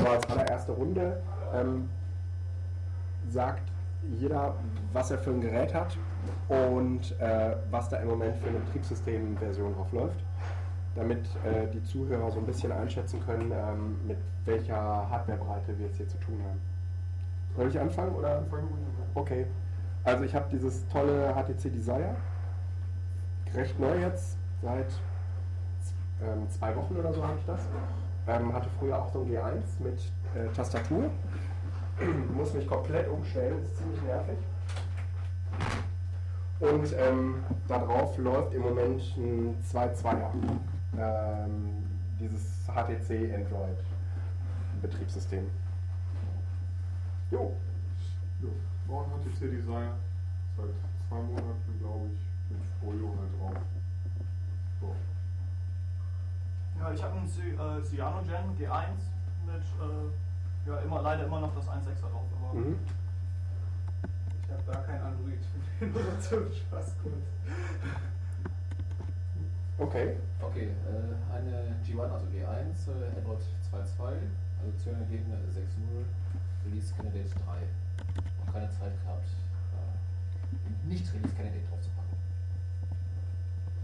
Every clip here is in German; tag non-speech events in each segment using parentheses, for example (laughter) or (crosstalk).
so als allererste Runde ähm, sagt jeder, was er für ein Gerät hat und äh, was da im Moment für eine Betriebssystemversion drauf läuft, damit äh, die Zuhörer so ein bisschen einschätzen können, ähm, mit welcher Hardwarebreite wir es hier zu tun haben. Soll ich anfangen oder? Okay. Also ich habe dieses tolle HTC Desire, recht neu jetzt, seit ähm, zwei Wochen oder so habe ich das. Ähm, hatte früher auch so ein G1 mit äh, Tastatur. (clears throat) Muss mich komplett umstellen, ist ziemlich nervig. Und ähm, darauf läuft im Moment ein 2.2er. Ähm, dieses HTC Android Betriebssystem. Jo. Ja, war ein HTC Design seit zwei Monaten, glaube ich, mit Folio halt drauf. So. Ja, ich habe einen Cy äh, Cyanogen G1 mit, äh, ja, immer, leider immer noch das 1.6er drauf. Aber Mhm. Ich habe gar kein Android. Ich bin nur zum Spaß kurz. Okay. Okay, äh, eine G1, also G1, äh, Android 2.2, also Zögergeben 6.0, Release Candidate 3. Noch keine Zeit gehabt, äh, nicht Release Candidate draufzupacken.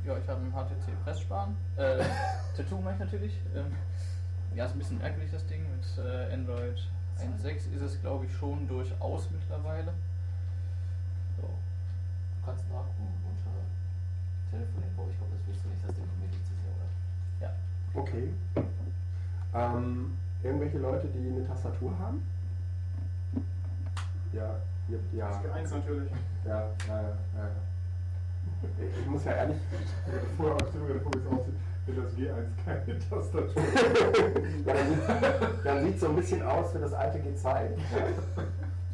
Ja, ich habe einen HTC Pressspan. Äh, (laughs) Tattoo mache ich natürlich. Ähm, ja, ist ein bisschen merkwürdig das Ding. Mit äh, Android 1.6 ist es, glaube ich, schon durchaus mittlerweile. So. Du kannst nachgucken unter Telefoninfo, ich glaube, das wirst du nicht, das Ding von mir liegt es ja, oder? Ja. Okay. Ähm, irgendwelche Leute, die eine Tastatur haben? Ja, ja, ja. Das G1 natürlich. Ja, ja, ja. ja. Ich muss ja ehrlich. Ich hatte vorher auch schon gerade vor, wie es aussieht, wenn das G1 keine Tastatur ja, dann sieht sieht's so ein bisschen aus wie das alte G2. Ja.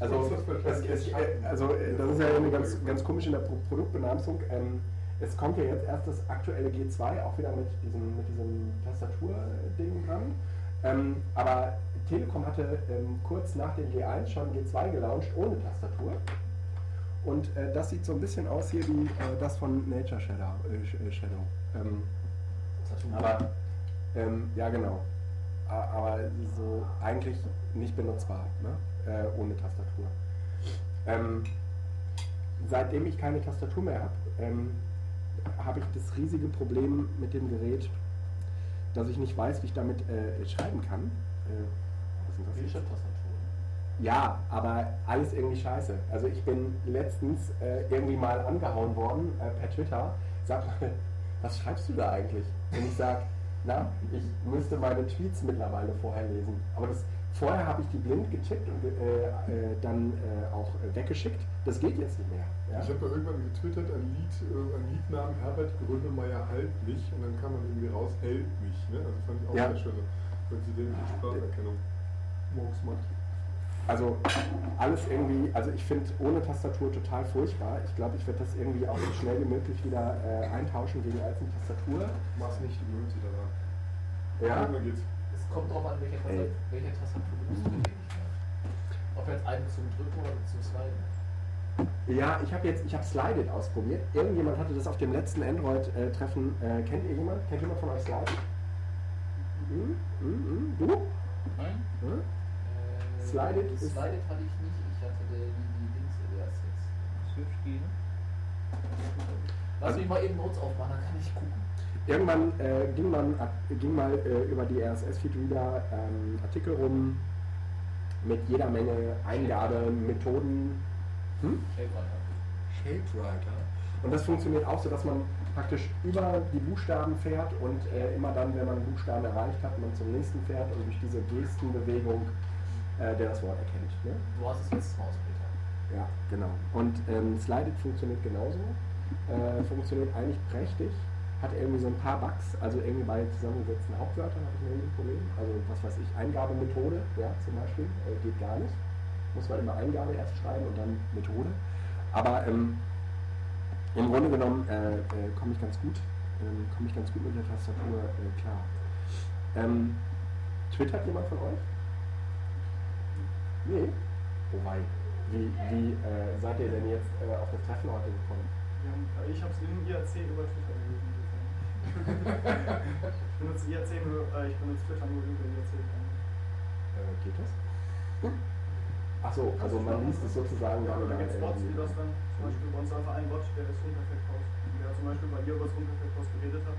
Also, das, es, also äh, das ist ja eine ganz, ganz komisch in der Pro Produktbenamsung. Ähm, es kommt ja jetzt erst das aktuelle G2 auch wieder mit diesem, mit diesem Tastaturding dran. Ähm, aber Telekom hatte ähm, kurz nach dem G1 schon G2 gelauncht ohne Tastatur. Und äh, das sieht so ein bisschen aus hier wie äh, das von Nature Shadow. Äh, Sh- Shadow. Ähm, aber ähm, ja genau. Aber so eigentlich nicht benutzbar, ne? äh, ohne Tastatur. Ähm, seitdem ich keine Tastatur mehr habe, ähm, habe ich das riesige Problem mit dem Gerät, dass ich nicht weiß, wie ich damit äh, schreiben kann. Äh, was sind das? Bildschirmtastatur. Ja, aber alles irgendwie scheiße. Also ich bin letztens äh, irgendwie mal angehauen worden äh, per Twitter. Sag mal, (laughs) was schreibst du da eigentlich? Und ich sag, na, ich müsste meine Tweets mittlerweile vorher lesen. Aber das, vorher habe ich die blind getippt und äh, äh, dann äh, auch weggeschickt. Das geht jetzt nicht mehr. Ja? Ich habe ja irgendwann getwittert, ein Lied, äh, ein Liednamen Herbert Grönemeyer halt mich und dann kam man irgendwie raus, hält mich. Ne? Also fand ich auch Ja. sehr schön. Präsidentische Spracherkennung. Morgens macht. Also alles irgendwie, also ich finde ohne Tastatur total furchtbar. Ich glaube, ich werde das irgendwie auch so schnell wie möglich wieder äh, eintauschen gegen als eine Tastatur. Mach's nicht, du gewöhnst dich daran. Ja. Geht's. Es kommt drauf an, welche. Tastatur, welche Tastatur benutzt du mehr. Ob jetzt eine zum Drücken oder zum Sliden. Ja, ich habe jetzt, ich habe Slided ausprobiert. Irgendjemand hatte das auf dem letzten Android-Treffen. Äh, kennt ihr jemand? Kennt jemand von euch Slided? Hm? Hm? Hm? Du? Nein? Hm? Äh, Slided ist- Slided hatte ich nicht, ich hatte die, die Dings erst jetzt. Switch ne? Lass Also- mich mal eben Notes aufmachen, dann kann ich gucken. Irgendwann äh, ging, man, ging mal äh, über die RSS-Feed-Reader ähm, Artikel rum mit jeder Menge Eingabemethoden. Hm? Shapewriter. Shapewriter. Und das funktioniert auch so, dass man praktisch über die Buchstaben fährt und äh, immer dann, wenn man einen Buchstaben erreicht hat, man zum nächsten fährt und durch diese Gestenbewegung äh, der das Wort erkennt. Ne? Du hast es letztes Mal ausprobiert. Ja, genau. Und ähm, Slided funktioniert genauso. Äh, funktioniert eigentlich prächtig. Hat irgendwie so ein paar Bugs, also irgendwie bei zusammengesetzten Hauptwörtern habe ich irgendwie ein Problem. Also was weiß ich, Eingabemethode, ja, zum Beispiel, äh, geht gar nicht. Muss man immer Eingabe erst schreiben und dann Methode. Aber ähm, im Grunde genommen äh, äh, komme ich ganz gut, ähm, komme ich ganz gut mit der Tastatur äh, klar. Ähm, twittert jemand von euch? Nee. Oh wei. Wie, wie äh, seid ihr denn jetzt äh, auf das Treffen heute gekommen? Ja, ich habe es im IRC über Twitter gelesen. (laughs) ich benutze IRC nur, äh, ich benutze Twitter nur über IRC. Äh, Achso, also man liest es sozusagen Ja, da gibt es Bots, die das dann, zum Beispiel bei uns einfach ein Bot, der das Unterfetthaus, der zum Beispiel bei dir über das Unterfetthaus geredet hat.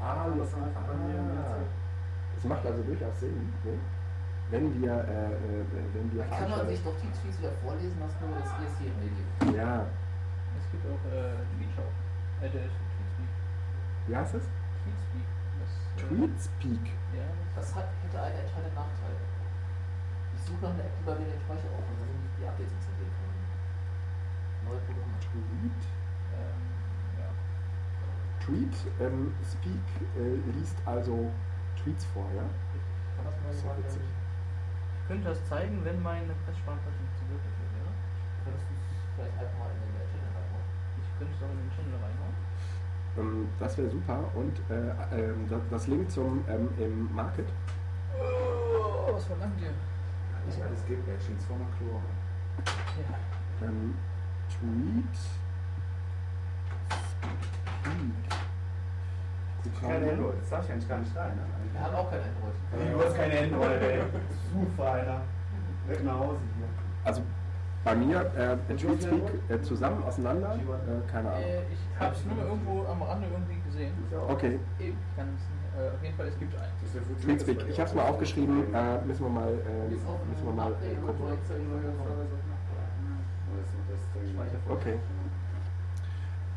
Ah, Und das dann einfach bei mir ah. erzählt. Das macht also durchaus Sinn, ne? Wenn wir, äh, äh, wenn wir kann man sich doch die Tweets wieder vorlesen lassen, nur das ESC im Medium. Ja, Es gibt auch äh, Tweetshow. Äh, der Tweetspeak. wie heißt es? Tweetspeak. Das, äh, Tweetspeak. Ja, Das hat, hätte einen entscheidenden Nachteil. Ich suche nach einer App, die bei mir den Speicher aufnimmt, damit ich die Updates installieren kann. Neue Programme. Tweet. ähm, ja. Tweet ähm, Speak äh, liest also Tweets vor, ja? Kann das mal Das ist jemand, witzig. Ich könnte das zeigen, wenn meine Presssparkarte funktioniert dafür wäre. Könntest du es vielleicht einfach mal in den Channel reinmachen? Ich könnte es auch in den Channel reinhauen. Ähm, das wäre super. Und äh, ähm, das, das Link zum ähm, im Market. Oh, was verlangt ihr? Nicht alles gibt, wer steht vor Chlor. Ja. Ähm, Tweet. Speak. Kein Android, das darf ich eigentlich gar nicht rein. Ne? Wir haben auch kein Android. Nee, du hast kein Android, ey. Super, Alter. Weg nach Hause hier. Also bei mir äh, Tweetspeak äh, zusammen auseinander. Äh, keine Ahnung. Äh, ich habe es nur mal irgendwo am Rande irgendwie gesehen. Okay, Ich kann es nicht. Äh, auf jeden Fall, es gibt einen. Tweetspeak. Ich habe es mal aufgeschrieben. Äh, müssen wir mal, äh, müssen wir mal äh, gucken. Okay.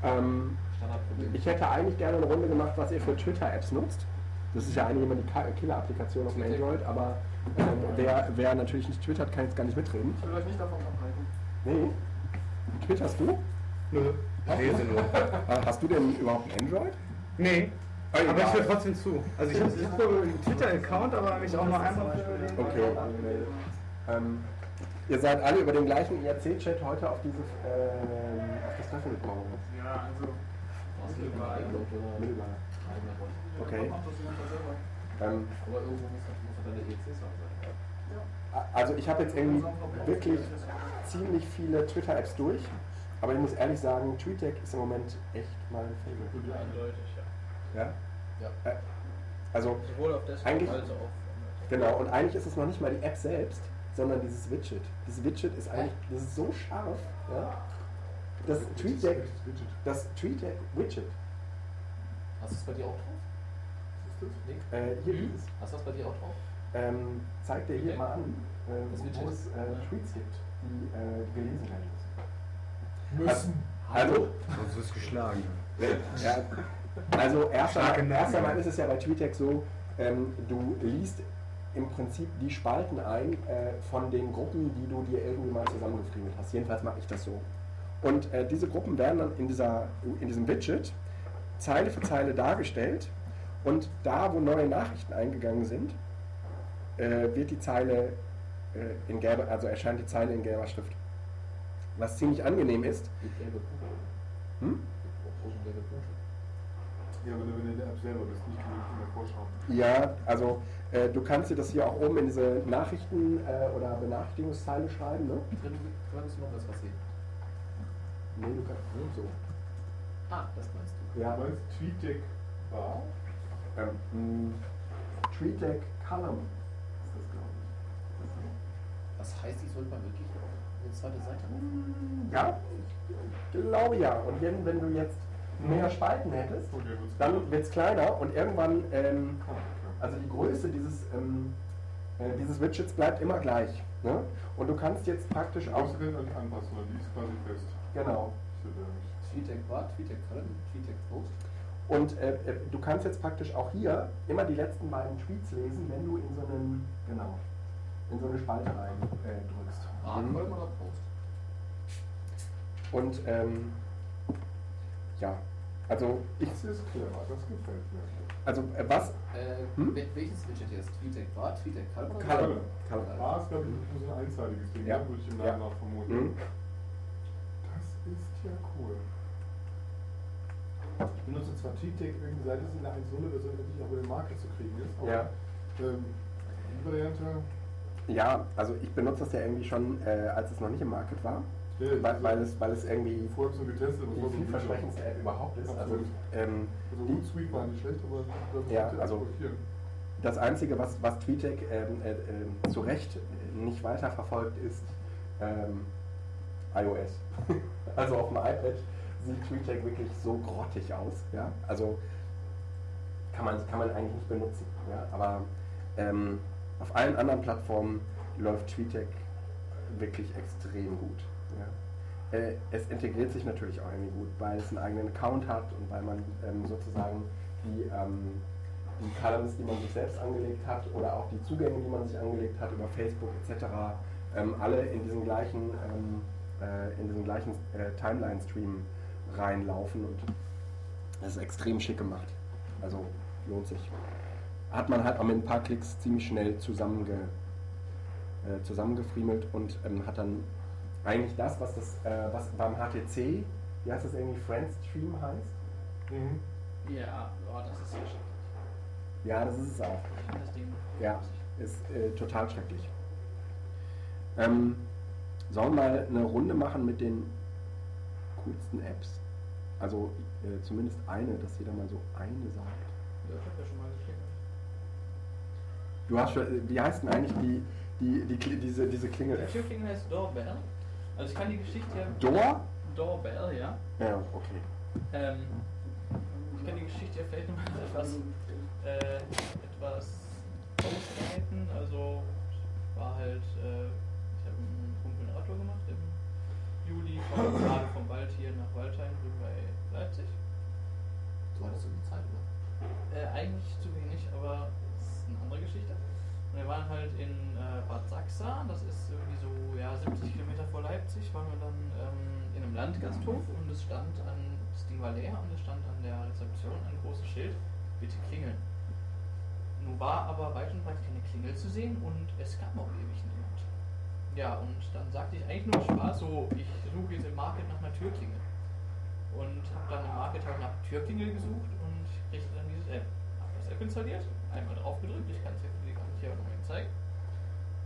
Ähm, Standardproblem. ich hätte eigentlich gerne eine Runde gemacht, was ihr für Twitter-Apps nutzt. Das ist ja eigentlich immer die Ka- Killer-Applikation auf dem Android, aber ähm, wer, wer natürlich nicht twittert, kann jetzt gar nicht mitreden. Ich will euch nicht davon abhalten. Nee. Twitterst du? Nö. Lese nur. Äh, Hast du denn überhaupt ein Android? Nee. Ah, Aber egal. ich will trotzdem zu. Also ich habe ich einen Twitter-Account, aber mich auch mal einfach für den Okay. Ähm, ihr seid alle über den gleichen IRC-Chat heute auf, dieses, ähm, auf das Treffen gekommen. Ja, also. Okay. Ähm, Aber irgendwo muss dann der EC-Server sein. also ich habe jetzt irgendwie wirklich ziemlich viele Twitter-Apps durch, aber ich muss ehrlich sagen, TweetDeck ist im Moment echt mein Favorite. Eindeutig, ja. Ja? Ja. Äh, Also Sowohl auf Desktop Eigentlich- als auch auf Genau, und eigentlich ist es noch nicht mal die App selbst, sondern dieses Widget. Dieses Widget ist eigentlich, das ist so scharf, ja. Das TweetDeck, das TweetDeck Widget, Hast du es bei dir auch drauf? Nick? äh, hier Mhm. dieses, Hast du das bei dir auch drauf? ähm, zeigt dir hier mal an, äh, Das wo es äh, Tweets gibt, die äh, gelesen werden müssen. Müssen. Also, Sonst wirst du geschlagen. ja, also erst einmal, erst einmal ist es ja bei TweetDeck so, ähm, du liest im Prinzip die Spalten ein äh, von den Gruppen, die du dir irgendwie mal zusammengefriemelt hast. Jedenfalls mache ich das so. Und äh, diese Gruppen werden dann in, dieser, in diesem Widget Zeile für Zeile dargestellt und da, wo neue Nachrichten eingegangen sind, äh, wird die Zeile äh, in gelber, also erscheint die Zeile in gelber Schrift. Was ziemlich angenehm ist. Gibt gelbe Punkte. Hm? Gelbe Punkte. Ja, wenn du wenn du in der App selber bist, nicht genug in der Vorschau. Ja, also äh, du kannst dir das hier auch oben in diese Nachrichten- äh, oder Benachrichtigungszeile schreiben, ne? Drin könntest du noch was sehen. Nee, du kannst hm, so. Ah, das meinst du. Ja, Du meinst TweetDeck war? ähm, mh, TweetDeck Column ist das, glaube ich. Das heißt, ich sollte mal wirklich auf eine zweite Seite aufmachen. Ja, ich glaube ja. Und wenn, wenn du jetzt mehr Spalten hättest, wird's dann wird es kleiner und irgendwann, ähm, Ah, also die Größe dieses, ähm, äh, dieses Widgets bleibt immer gleich. Ne? Und du kannst jetzt praktisch Du auch, brauchst den nicht anpassen, die ist quasi fest. Genau, Ich. Tweetek war, Tweetek Column, Tweetek Post. Und äh, äh, du kannst jetzt praktisch auch hier immer die letzten beiden Tweets lesen, wenn du in so einen, genau, in so eine Spalte rein äh, drückst. Ah, Mhm. Oder Post? Und ähm, ja, also ich, Das ist clever, das gefällt mir. also äh, was? Äh, Hm? wel- welches Widget jetzt? Tweetek war, oder Column. Column. A ist, glaube ich, nur so ein einseitiges Ding, Ja. ne? würde ich im Ja. Namen nach vermuten. Mhm. Ist ja cool. Ich benutze zwar irgendwie seit es in der 1.0-Version endlich auch über den Market zu kriegen ist, aber Ja. ähm, die Variante, Ja, also ich benutze das ja irgendwie schon, äh, als es noch nicht im Market war, ja, weil, weil, es, weil es irgendwie vorher so getestet, die so vielversprechendste App überhaupt ist. Also, Absolut. ähm, Also die- Hootsuite war nicht schlecht, aber das Ja, also- das Einzige, was, was TweetDeck ähm, äh, äh, zu Recht nicht weiterverfolgt, ist ähm, iOS. (laughs) also auf dem iPad sieht TweetDeck wirklich so grottig aus. Ja? Also kann man, kann man eigentlich nicht benutzen. Ja? Aber ähm, auf allen anderen Plattformen läuft TweetDeck wirklich extrem gut. Ja? Äh, es integriert sich natürlich auch irgendwie gut, weil es einen eigenen Account hat und weil man ähm, sozusagen die, ähm, die Columns, die man sich selbst angelegt hat oder auch die Zugänge, die man sich angelegt hat über Facebook etc., ähm, alle in diesen gleichen, ähm, äh, in diesen gleichen äh, Timeline-Stream reinlaufen und das ist extrem schick gemacht. Also lohnt sich. Hat man halt auch mit ein paar Klicks ziemlich schnell zusammenge, äh, zusammengefriemelt und ähm, hat dann eigentlich das, was das, äh, was beim HTC, wie heißt das irgendwie, Friendstream heißt? Mhm. Ja, oh, das ist sehr schrecklich. Ja, das ist es auch. Ich finde das Ding. Ja, ist äh, total schrecklich. Ähm, sollen wir mal eine Runde machen mit den coolsten Apps? Also äh, zumindest eine, dass jeder mal so eine sagt. Ja, ich habe ja schon mal geklickt. Du hast schon, wie heißt denn eigentlich die, die, die, Kli- diese, diese Die Klingel-App? Türklingel heißt Doorbell. Also ich kann die Geschichte ja. Door? Doorbell, ja. Ja, okay. Ähm, ich kann die Geschichte ja vielleicht nochmal etwas, äh, etwas ausweiten. Also war halt, äh, ich habe einen Kumpel eine Radtour gemacht im Gerade vom Wald hier nach Waldheim drüben bei Leipzig. Du hattest so die Zeit, oder? Äh, eigentlich zu wenig, aber das ist eine andere Geschichte. Und wir waren halt in äh, Bad Sachsa, das ist irgendwie so ja, 70 Kilometer vor Leipzig, waren wir dann ähm, in einem Landgasthof und es stand an, das Ding war leer und es stand an der Rezeption ein großes Schild, bitte klingeln. Nun war aber weit und breit keine Klingel zu sehen und es kam auch ewig niemand. Ja, und dann sagte ich eigentlich nur Spaß so, ich suche jetzt im Market nach einer Türklingel. Und habe dann im Market halt nach Türklingel gesucht und kriegte dann dieses App. Habe das App installiert, einmal drauf gedrückt, ich kann es jetzt gar nicht hier nochmal zeigen.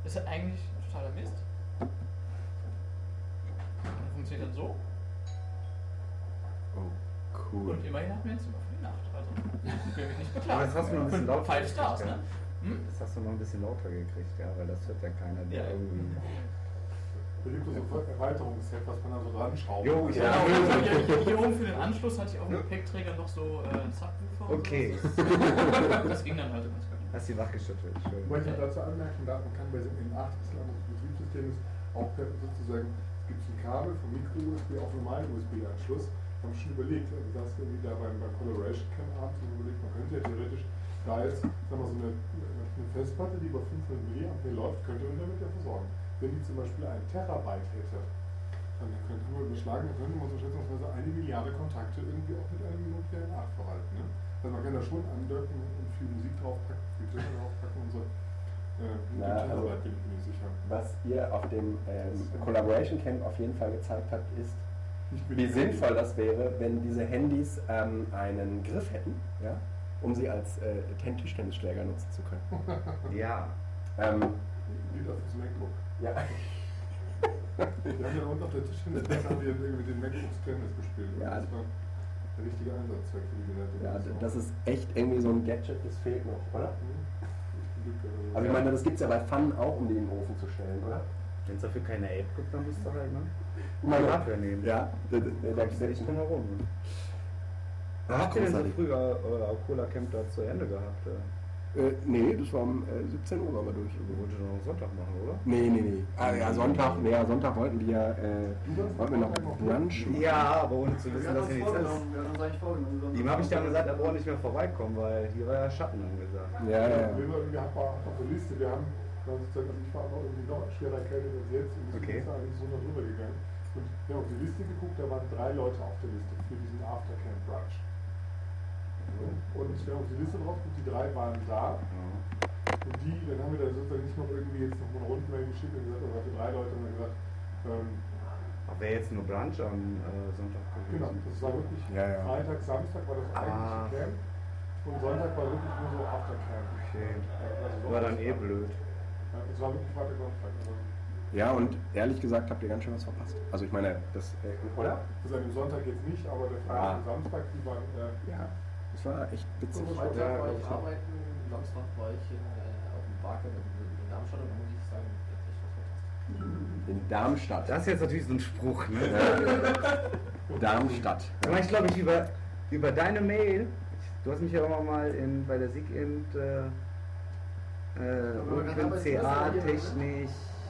Ist halt eigentlich totaler Mist. Und funktioniert dann so. Oh, cool. Und immerhin hatten wir ein Zimmer für die Nacht. Also, ich will mich nicht Aber beklagen. das hast du noch ein bisschen lauter Five Stars, ne? Hm? Das hast du noch ein bisschen lauter gekriegt, ja, weil das hört ja keiner, der Ja. irgendwie. Da gibt es so ein Erweiterungsset, was man da so dran schraubt. Jo, ja. Genau, (laughs) hier, hier oben für den Anschluss hatte ich auf dem Gepäckträger noch so äh, Subwoofer. Okay. So. (laughs) Das, ging dann halt ganz gut. Hast die wachgeschüttelt, schön. Ich möchte dazu anmerken, da man kann bei dem in 8 bislang des Betriebssystems auch sozusagen, es gibt ein Kabel vom Micro-USB auf normalen USB-Anschluss. Haben schon überlegt, also das irgendwie da beim, beim Collaboration Camp abends überlegt, man könnte ja theoretisch da jetzt, sagen wir so eine, eine Festplatte, die über 500 mA läuft, könnte man damit ja versorgen. Wenn die zum Beispiel ein Terabyte hätte, dann könnte man überschlagen, dann könnte man so schätzungsweise eine Milliarde Kontakte irgendwie auch mit einem Nokia N8 verwalten. Ne? Also man kann da schon andocken und viel Musik draufpacken, viel Töne draufpacken und so. Äh, mit Na, also- bin ich mir nicht sicher. Was ihr auf dem ähm, Collaboration Camp auf jeden Fall gezeigt habt, ist, wie sinnvoll das wäre, wenn diese Handys ähm, einen Griff hätten, ja, um sie als äh, Ten- Tischtennisschläger nutzen zu können. (laughs) Ja. Ähm, Lied auf das MacBook. ja. Wir haben ja unten auf der Tischtennisplatte haben wir irgendwie mit den MacBooks Tennis gespielt. Und Ja. Das war der richtige Einsatzzweck für die Geräte. ja, das ist echt irgendwie so ein Gadget, das fehlt noch, oder? Aber Aber ich meine, das gibt es ja bei Fun auch, um die in den Ofen zu stellen, oder? Wenn es dafür keine App gibt, dann musst du halt, ne? Die Hardware nehmen. Ja, da, da, da, Da gibt's nicht drum herum. Ne? Ach, Habt ihr denn so früher euer Cola Camp da zu Ende gehabt? Äh? Äh, nee, das war um äh, 17 Uhr wir durch. Wolltet doch noch Sonntag machen, oder? Nee, nee, nee. Ah, ja, Sonntag, nee, ja, Sonntag wollten wir, äh, wollten wir noch Brunch machen. Ja, aber ohne zu Wir wissen, haben dass uns ihr nichts vorgenommen, ist. wir haben uns eigentlich vorgenommen. Ihm habe ich dann gesagt, er braucht nicht mehr vorbeikommen, weil hier war ja Schatten angesagt. Ja, ja, ja. Wir, haben auch auf der Liste, wir haben sozusagen, also ich war noch irgendwie noch schwerer erkältet als jetzt und wir sind eigentlich so noch drüber gegangen. Und wir haben auf die Liste geguckt, da waren drei Leute auf der Liste für diesen Aftercamp Brunch. Und wir haben auf die Liste drauf geguckt, die drei waren da. Und die, dann haben wir da sozusagen nicht noch irgendwie jetzt noch mal eine Rundmail geschickt und gesagt, aber für drei Leute haben wir gesagt, ähm, Aber wäre jetzt nur Brunch am äh, Sonntag gewesen? genau, das war wirklich Ja, ja. Freitag, Samstag war das eigentliche Ah. Camp. Und Sonntag war wirklich nur so Aftercamp. Okay. Also War dann eh Sonntag- blöd. Ja, Es war wirklich Freitag, Samstag. Also, Ja, und ehrlich gesagt habt ihr ganz schön was verpasst. Also ich meine, das, äh, oder? also an dem Sonntag jetzt nicht, aber der Freitag Ah. und Samstag, die waren, äh, Ja, das war echt witzig. Ja, Freitag war ich ja. arbeiten, Samstag war ich in, äh, auf dem Barcamp in, in Darmstadt und da muss ich sagen, das ist echt was fantastisch. In Darmstadt. Das ist jetzt natürlich so ein Spruch, ne? (laughs) Darmstadt. Aber ich glaube, ich über, über deine Mail, du hast mich ja auch mal in, bei der SIG in äh, äh, Aber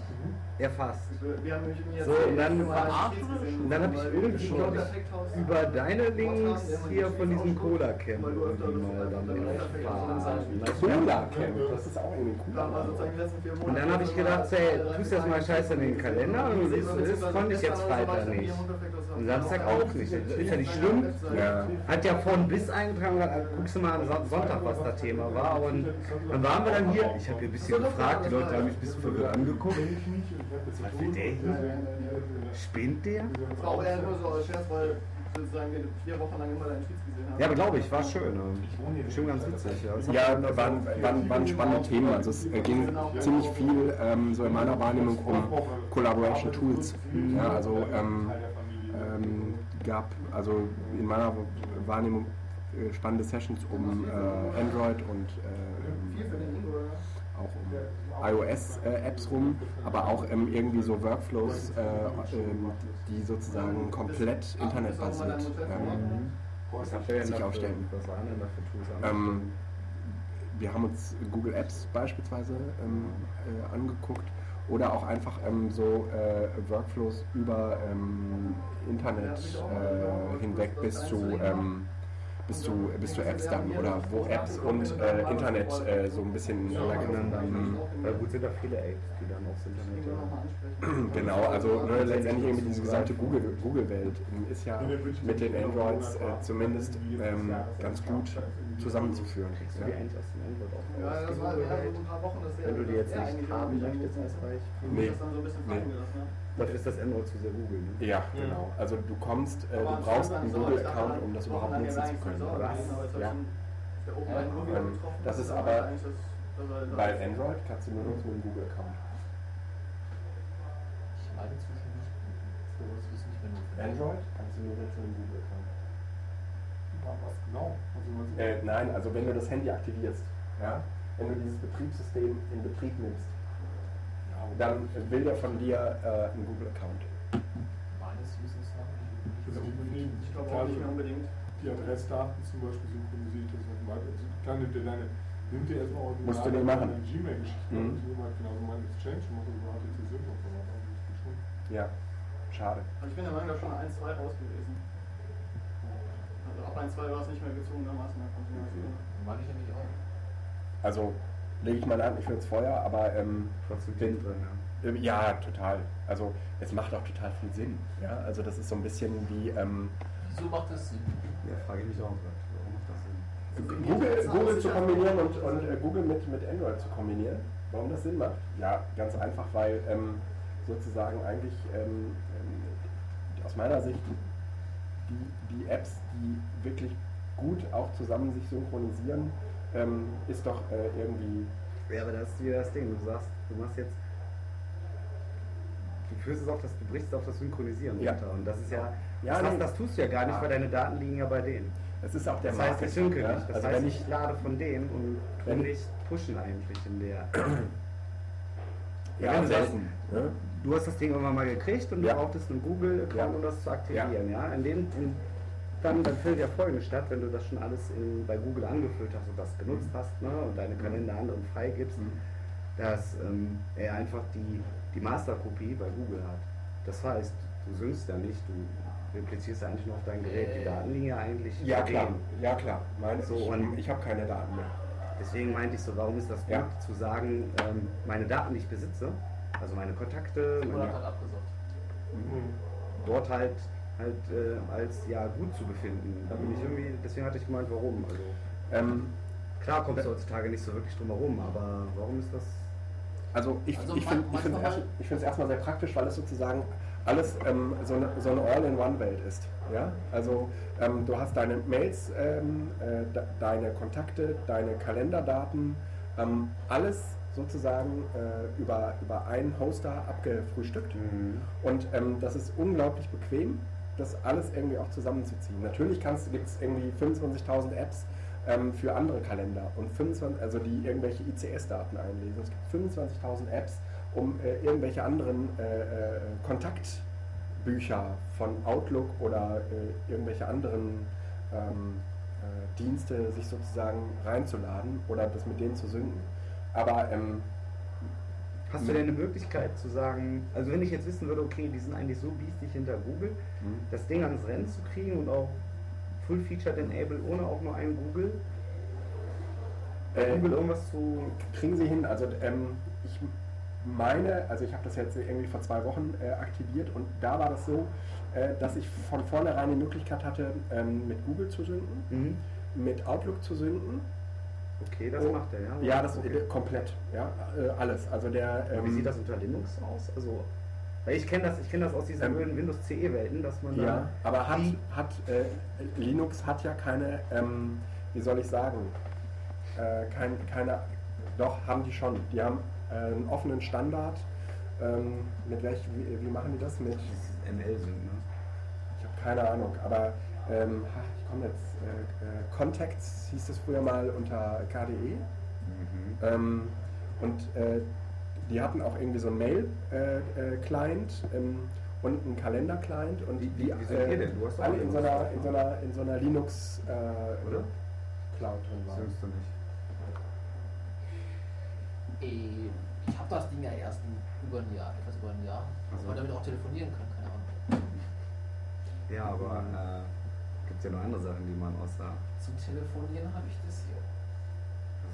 was technisch erfasst. Wir haben nämlich So, und dann- Und dann habe ich irgendwie, schon glaube ich, über deine Links hier von diesem Cola-Camp mal das- dann das- erfahren. das- Cola Camp, das ist auch irgendwie cool. Und dann habe ich gedacht, hey, tust das mal scheiße in den Kalender und siehst du, das konnte ich jetzt Freitag nicht. Und Samstag auch nicht. Das ist ja nicht schlimm. Ja. Hat ja von bis eingetragen, guckst du mal am Son- Sonntag, was das Thema war. Und dann waren wir dann hier. Ich habe hier ein bisschen gefragt, die Leute haben mich ein bisschen verwirrt angeguckt. Was will der? Spinnt der? Das war auch eher nur so als Scherz, weil sozusagen wir vier Wochen lang immer deinen Tweets gesehen haben. Ja, aber glaube ich, war schön. Bestimmt ganz witzig. Ja, Ja, waren, waren, waren spannende Themen. Also es ging ziemlich viel ähm, so in meiner Wahrnehmung um Collaboration Tools. Ja, also ähm, ähm, gab also in meiner Wahrnehmung äh, spannende Sessions um äh, Android und äh, auch um iOS-Apps rum, aber auch ähm, irgendwie so Workflows, äh, ähm, die sozusagen komplett internetbasiert ähm, sich aufstellen. Ähm, wir haben uns Google Apps beispielsweise äh, angeguckt oder auch einfach ähm, so äh, Workflows über ähm, Internet äh, hinweg bis zu, ähm, bis, zu, bis zu Apps dann oder wo Apps und äh, Internet äh, so ein bisschen ineinander Mhm. Ja, gut, sind da viele Apps, die dann aufs Internet. Nochmal ansprechen. Genau, also ne, letztendlich irgendwie diese gesamte Google- Google-Welt ist ja mit den Androids äh, zumindest ähm, ganz gut zusammenzuführen. Kriegst du die eigentlich aus dem Android auch Ja, raus, das war Google ja Welt? so ein paar Wochen, das Wenn du die jetzt nicht haben möchtest als Reich. Ich Nee. das dann so ein bisschen Nee. Dafür ist das Android zu sehr Google. Ne? Ja, genau. Also du kommst, äh, du brauchst einen Google-Account, um das überhaupt nutzen ja zu können. Was? Ja. Ähm, getroffen. das ist aber Bei Android kannst du nur nutzen mit dem Google-Account. Ich meine inzwischen nicht, für uns ist nicht mehr notwendig. Android kannst du nur nutzen mit dem Google-Account. Was genau? Also, was Äh, nein, also wenn du das Handy aktivierst, ja, wenn du dieses Betriebssystem in Betrieb nimmst, dann will der von dir äh, einen Google-Account. Meines Wissens nach nicht mehr die, unbedingt. die, Ich glaube auch nicht mehr unbedingt. die Adressdaten zum Beispiel synchronisiert das halt weiter. Also klar nimmt er deine, nimmt er erstmal auch Musst du nicht machen. deine Gmail-Geschichte. Mhm. Halt genauso meine Exchange und mache über HTTP Sync und so weiter. Das geht schon. Ja, schade. Also ich bin der Meinung, da schon 1-2 raus gewesen. Also ab 1-2 war es nicht mehr gezwungenermaßen mehr Kontinuation. Meine ich nämlich auch. Also lege ich meine Hand nicht für ins Feuer, aber ähm, Trotzdem Wind drin, ja. Ähm, Ja, total. Also es macht auch total viel Sinn. Ja, also das ist so ein bisschen wie ähm, Wieso macht das Sinn? Ja, frage ich mich auch gerade. Warum macht das Sinn? Google, Google zu kombinieren und, und äh, Google mit, mit Android zu kombinieren. Warum das Sinn macht? Ja, ganz einfach, weil ähm, sozusagen eigentlich ähm, ähm, aus meiner Sicht die, die Apps, die wirklich gut auch zusammen sich synchronisieren, ähm, ist doch äh, irgendwie Ja, aber das ist wieder das Ding. Du sagst, du machst jetzt. Du führst es auf das, du brichst es auf das Synchronisieren Ja. runter. Und das ist ja. Ja, das, nee. das tust du ja gar nicht, Ja. weil deine Daten liegen ja bei denen. es ist auch der Das heißt, ich synke ja? nicht. Das Also heißt, wenn ich, ich lade von denen und tu nicht pushen eigentlich in der. ja, das- selten, ne? Du hast das Ding irgendwann mal gekriegt und du Ja. brauchtest einen Google-Account, Ja. um das zu aktivieren. Ja. In dem, in, dann, dann findet ja folgendes statt, wenn du das schon alles in, bei Google angefüllt hast und das genutzt hast ne, und deine Kalender anderen freigibst, Mhm. dass ähm, er einfach die, die Masterkopie bei Google hat. Das heißt, du synkst ja nicht, du replizierst ja eigentlich nur auf dein Gerät. Die Daten liegen ja eigentlich Ja klar, ja klar. Meine, So, ich, ich habe keine Daten mehr. Deswegen meinte ich so, warum ist das gut Ja. zu sagen, ähm, meine Daten, die ich besitze, also meine Kontakte, meine, hat abgesagt. dort halt halt äh, als ja gut zu befinden. Da bin ich irgendwie, deswegen hatte ich gemeint, warum. Also Ähm, klar kommst du heutzutage nicht so wirklich drum herum, aber warum ist das? also ich, Also ich finde es erstmal sehr praktisch, weil es sozusagen alles ähm, so eine, so eine All-in-One-Welt ist. Ja? Also ähm, du hast deine Mails, ähm, äh, de deine Kontakte, deine Kalenderdaten, ähm, alles sozusagen äh, über, über einen Hoster abgefrühstückt. Und ähm, das ist unglaublich bequem, das alles irgendwie auch zusammenzuziehen. Natürlich gibt es irgendwie 25.000 Apps, ähm, für andere Kalender und 25, also die irgendwelche ICS-Daten einlesen. Es gibt 25.000 Apps, um äh, irgendwelche anderen äh, äh, Kontaktbücher von Outlook oder äh, irgendwelche anderen ähm, äh, Dienste sich sozusagen reinzuladen oder das mit denen zu synken. Aber ähm, Hast du denn eine Möglichkeit zu sagen, also wenn ich jetzt wissen würde, okay, die sind eigentlich so biestig hinter Google, Mhm. das Ding ans Rennen zu kriegen und auch Full-Featured Enable ohne auch nur einen Google, Äh, Google irgendwas zu... kriegen Sie hin. Also ähm, ich meine, also ich habe das jetzt irgendwie vor zwei Wochen äh, aktiviert und da war das so, äh, dass ich von vornherein die Möglichkeit hatte, ähm, mit Google zu synken, Mhm. mit Outlook zu synken. Okay, das Oh. macht er, ja? Ja, das okay. äh, komplett, ja, äh, alles. Also der. Wie ähm, sieht das unter Linux aus? Also, weil ich kenne das, ich kenne das aus diesen Ähm, Windows CE-Welten, dass man Ja, aber hat, hat äh, Linux hat ja keine, ähm, wie soll ich sagen, äh, kein, keine, doch haben die schon. Die haben äh, einen offenen Standard. Ähm, mit welch, wie, wie machen die das? Mit, ML sind, ne? ich habe keine Ahnung, aber ähm, ha, ich komme jetzt, äh, äh, Contacts hieß das früher mal unter KDE. Mhm. Ähm, und äh, die hatten auch irgendwie so einen Mail-Client ähm, und einen Kalender-Client und Wie- die wie- wie sind ihr denn? Du hast alle in so einer, in so einer, in so einer Linux äh, Oder? Cloud drin waren. Synkst du nicht. Ich habe das Ding ja erst über ein Jahr, etwas über ein Jahr, Ach so. weil man damit auch telefonieren kann, keine Ahnung. Ja, aber äh, gibt ja noch andere Sachen, die man außer. Zum Telefonieren habe ich das hier.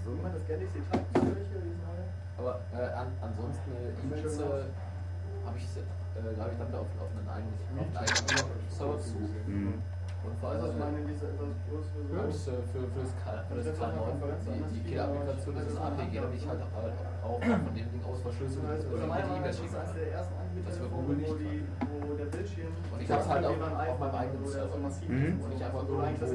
So. das Galaxy Tab solche, die neue. Aber äh, an, ansonsten äh, E-Mails äh, habe ich, äh, habe ich damit auf, auf einen eigenen, eigenen Source. Mhm. Habe ich äh, für, für das für das K9, die, die Killer-Applikation, dieses APG, damit ich halt auch, auch von dem Ding aus verschlüsselt Also die E-Mails ist schicken das kann. Das Anbieter, Google wo, nicht die, wo der Bildschirm Und ich hab's halt wie auf- meinem eigenen Server. massiv Mhm. ist Und ich einfach das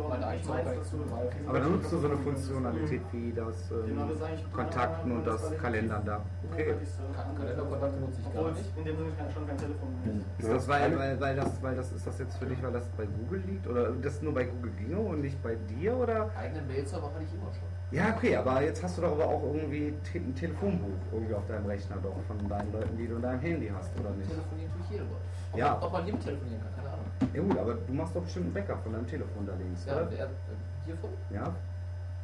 auch meine eigene. Aber dann nutzt du so eine Funktionalität wie das Genau, das ähm, ist eigentlich Kontakten und das Kalendern da. Okay. Ka- Kalenderkontakte nutze ich gar es nicht. in dem Sinne kein- schon kein Telefon mehr ist. Ist das weil, weil, weil das, weil das ist das jetzt für dich, weil das bei Google liegt oder das nur bei Google ginge und nicht bei dir oder? Eigenen Mail-Server hatte ich immer schon. Ja, okay, aber jetzt hast du doch aber auch irgendwie ein Telefonbuch irgendwie auf deinem Rechner doch von deinen Leuten, die du in deinem Handy hast, oder nicht? Telefonieren tue ich jede Woche. Ob, Ja. ob man jedem telefonieren kann, keine Ahnung. Ja gut, aber du machst doch bestimmt einen Backup von deinem Telefon da links, Ja, oder? wer, äh, hiervon? Ja.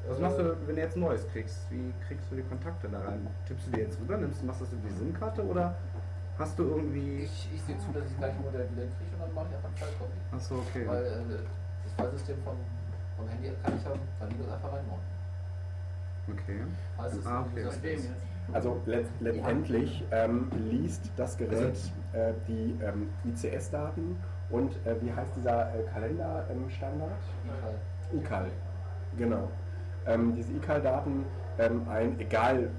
Was machst du, wenn du jetzt ein neues kriegst? Wie kriegst du die Kontakte da rein? Tippst du die jetzt rüber, nimmst, machst du das über die SIM-Karte oder hast du irgendwie... Ich, ich sehe zu, dass ich das gleiche Modell wieder kriege und dann mache ich einfach einen Fallcopy. Achso, okay. Weil äh, das Fallsystem vom, vom Handy kann ich haben, ich das einfach reinmachen. Okay. Es Ah, okay. Also let letztendlich ähm, liest das Gerät äh, die ähm, ICS-Daten und äh, wie heißt dieser äh, Kalenderstandard? Egal. ICAL, genau. Ähm, diese ICAL-Daten ähm, ein, egal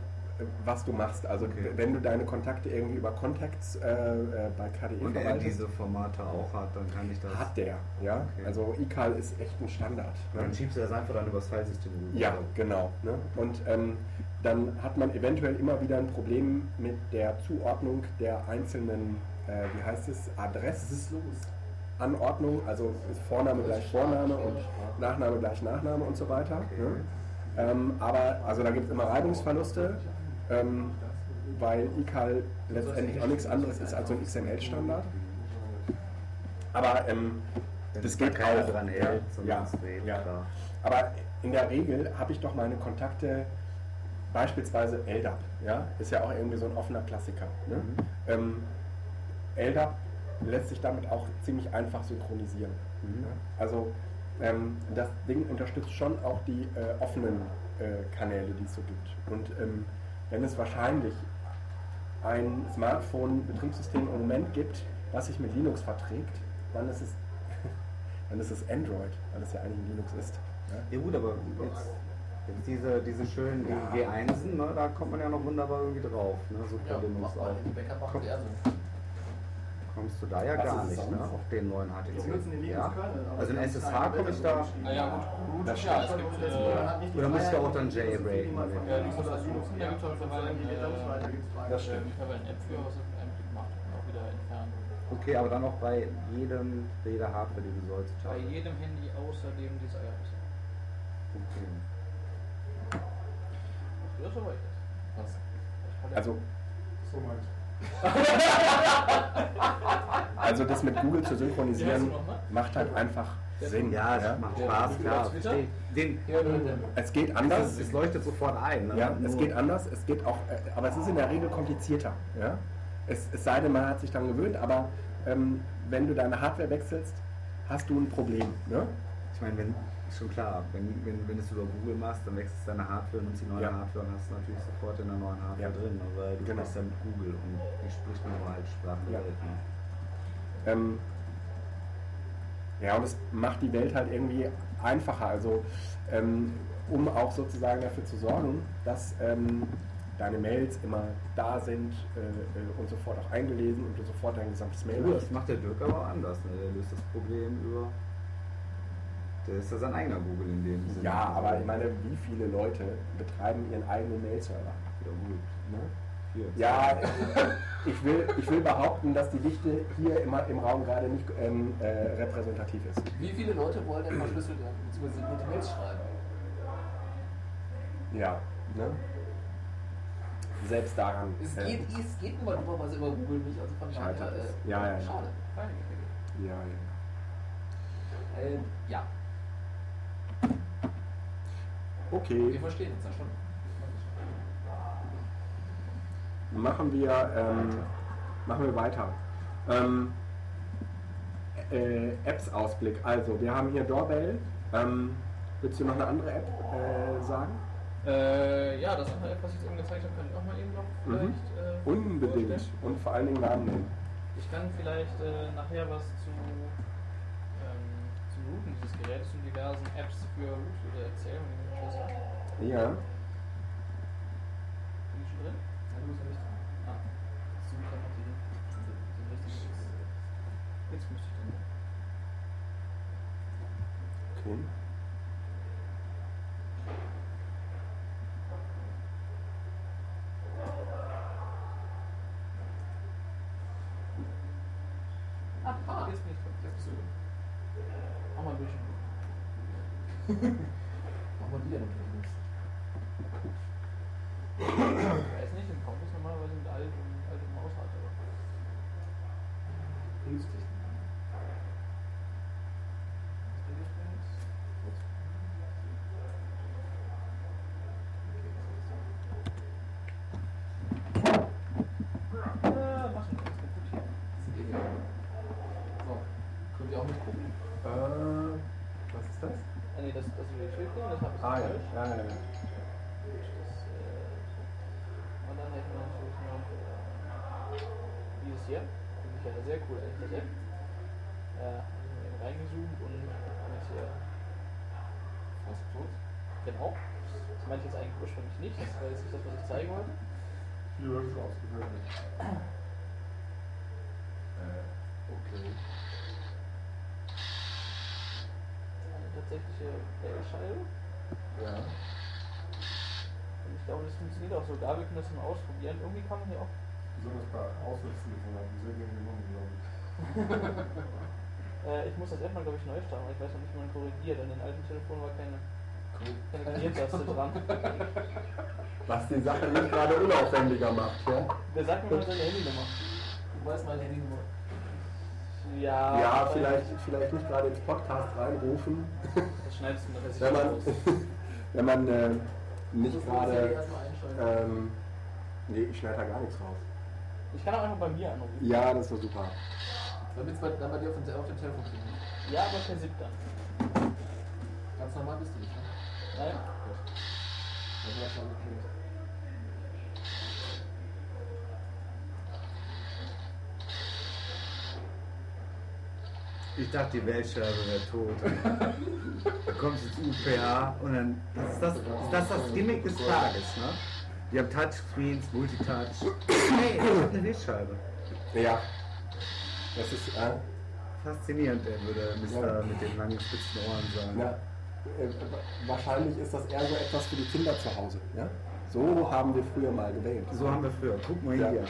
was du machst. Also Okay. wenn du deine Kontakte irgendwie über Contacts äh, äh, bei KDE Und er diese Formate auch hat, dann kann ich das... hat der, ja. Okay. Also ICAL ist echt ein Standard. Ne? Dann schiebst du das einfach dann übers Filesystem. Ja, genau. Ne? Und ähm, dann hat man eventuell immer wieder ein Problem mit der Zuordnung der einzelnen, äh, wie heißt es, Adressanordnung, also ist Vorname gleich Vorname und Nachname gleich Nachname und so weiter. Okay. Ne? Ähm, aber also da gibt es immer Reibungsverluste, ähm, weil ICAL letztendlich auch nichts anderes ist als so ein XML-Standard. Aber ähm, das geht auch. dran ja, hält, ja, ja. klar. Aber in der Regel habe ich doch meine Kontakte, beispielsweise LDAP, ja, ist ja auch irgendwie so ein offener Klassiker. Ne? Mhm. Ähm, LDAP lässt sich damit auch ziemlich einfach synchronisieren. Mhm. Ja? Also ähm, das Ding unterstützt schon auch die äh, offenen äh, Kanäle, die es so gibt. Und ähm, wenn es wahrscheinlich ein Smartphone-Betriebssystem im Moment gibt, was sich mit Linux verträgt, dann ist es, (laughs) dann ist es Android, weil es ja eigentlich ein Linux ist. Ja? Ja gut, aber jetzt, jetzt diese, diese schönen Ja. G1, ne, da kommt man ja noch wunderbar irgendwie drauf. Ne, super Ja, Linux macht auch. Backup Komm. die so. Kommst du da ja Was gar ist es nicht, ne, auf den neuen HTC. Ja? Aber Also in SSH komme ich da. Ah ja, gut. Das Ja, stimmt es schon, gibt, und das- äh, oder müsste Freiheit, auch dann jailbreaken, Ja, Linux Linux ist ja lernt, mittlerweile, frei. Das stimmt. Ich habe eine App für, was auf einem Klick macht und auch wieder entfernt. Okay, aber dann auch bei jedem, jeder Hardware, die du so Bei jedem Handy außer dem Desire bisher. Ja, so weit. Was? Also, So meinst (laughs) also das mit Google zu synchronisieren macht halt einfach Sinn. Ja, es ja. macht Spaß, klar. Den. Es geht anders. es leuchtet sofort ein. Ne? Ja, es geht anders, es geht auch, äh, aber es ist in der Regel komplizierter. Ja? Es, es sei denn, man hat sich daran gewöhnt, aber ähm, wenn du deine Hardware wechselst, hast du ein Problem. Ne? Ich meine, wenn, schon klar, wenn, wenn, wenn du es über Google machst, dann wechselst du deine Hardware, nimmst die neue Ja. Hardware und hast es natürlich sofort in der neuen Hardware Ja. drin. Aber du Genau. sprichst ja mit Google und die spricht nur halt Sprache der Ja. Welt. Ne? Ähm, ja, und es macht die Welt halt irgendwie einfacher. Also, ähm, um auch sozusagen dafür zu sorgen, dass ähm, deine Mails immer da sind äh, äh, und sofort auch eingelesen und du sofort dein gesamtes Mail hast. das macht der Dirk aber anders. Ne? Der löst das Problem über. Der ist ja sein eigener Google in dem Sinne. Ja, aber ich meine, wie viele Leute betreiben ihren eigenen Mail-Server? Wieder gut. Ne? Hier. Ja, (laughs) ich will, ich will behaupten, dass die Dichte hier immer im Raum gerade nicht ähm, äh, repräsentativ ist. Wie viele Leute wollen denn verschlüsselte bzw. signierte Mails schreiben? Ja, ne? Selbst daran. Es äh, geht, es geht immer dummerweise über Google nicht, also von daher. Äh, Ja, ja, ja. Schade. ja, ja. Äh, ja, Okay, wir verstehen uns ja schon. machen wir, ähm, machen wir weiter. Ähm, äh, Apps-Ausblick. Also, wir haben hier Doorbell. Ähm, willst du noch eine andere App äh, sagen? Äh, ja, das andere App, was ich jetzt eben gezeigt habe, kann ich auch mal eben noch Mhm. vielleicht. Äh, Unbedingt. vorstellen. Und vor allen Dingen Namen nennen. Ich kann vielleicht äh, nachher was zu, Routen dieses Geräts und diversen Apps für schon sagen. Ja. Bin ich schon drin? Ja, du musst ja nicht dran. Ah, kann man die, den richtigen jetzt müsste ich drin. Okay. Ah, jetzt bin ich drin. Mach mal ein bisschen. Machen wir die ja noch drin. Ich weiß nicht, im Comics normalerweise mit alt und alte Maus hat, aber. Hilfstechnik. Ah, machen wir das gut hier. So, könnt ihr auch mitgucken. Äh, was ist das? Ah, nee, das, das ist die Schildkröte, das habe ich Ah ja, ja, ja. ja. Äh, und dann hätten wir natürlich noch äh, dieses hier. Finde ich ja sehr cool, eigentlich. Äh, reingezoomt und jetzt hier. Fast tot. Genau. Das meinte ich jetzt eigentlich ursprünglich nicht, das war jetzt nicht das, was ich zeigen wollte. Viel Works ausgehört. Äh, okay. Eine tatsächliche Bellscheibe. Ja. Und ich glaube, das funktioniert auch sogar. Wir können das mal ausprobieren. Irgendwie kann man hier auch. Besonders bei Auswärtstelefonaten sehr gerne genommen, glaube ich. (laughs) Äh, ich muss das App mal, glaube ich, neu starten, weil ich weiß noch nicht, wie man korrigiert. An den alten Telefonen war keine, Cool. keine Korrigiertaste dran. Was die Sache nicht gerade unaufwendiger macht, ja? Wer sagt mir mal seine Handynummer? Du weißt meine Handynummer. Ja, Ja, vielleicht, vielleicht nicht gerade ins Podcast reinrufen, Das schneidest du nachher wenn man, (laughs) wenn man äh, nicht Das gerade. Ähm, nee, ich schneide da gar nichts raus. Ich kann auch einfach bei mir anrufen. Ja, das war super. Damit es bei, dann bei dir auf dem, auf dem Telefon kriegen. Ja, aber per SIP dann. Ganz normal bist du nicht, ne? Nein? Gut. Dann haben wir schon Ich dachte, die Weltscheibe wäre tot. dann kommst du zu UPA und dann. Das ist das, ist das, das Gimmick des Tages, ne? Die haben Touchscreens, Multitouch. Hey, ich hab eine Wählscheibe. Ja. Das ist, äh, Faszinierend, würde Mister mit den langen spitzen Ohren sagen. ja, äh, wahrscheinlich ist das eher so etwas für die Kinder zu Hause. Ja? So haben wir früher mal gewählt. So haben wir früher. Guck mal Ja. hier. Ja?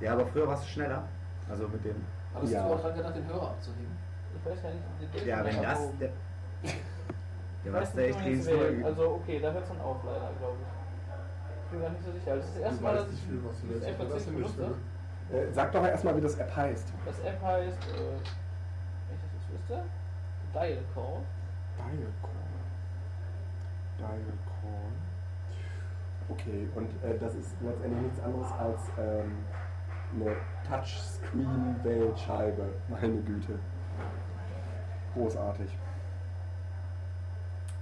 Ja, aber früher warst du schneller. Also mit dem. Hattest Ja. du auch dran gedacht, den Hörer abzuheben? Ich weiß gar nicht. den- den- Ja, wenn das. Der, (laughs) Ja, Ich was weiß da nicht, echt wählt. Also okay, da hört es dann auf leider, glaube ich. Ich bin gar nicht so sicher. Das ist das erste Du Mal, dass ich wie- was du willst. App tatsächlich benutzt habe. Äh, sag doch erstmal, wie das App heißt. Das App heißt, äh, wenn ich das jetzt wüsste, Dial Call. Dial Call. Dial Call. Okay, und äh, das ist letztendlich nichts anderes als ähm, eine Touchscreen-Wählscheibe. Meine Güte. Großartig.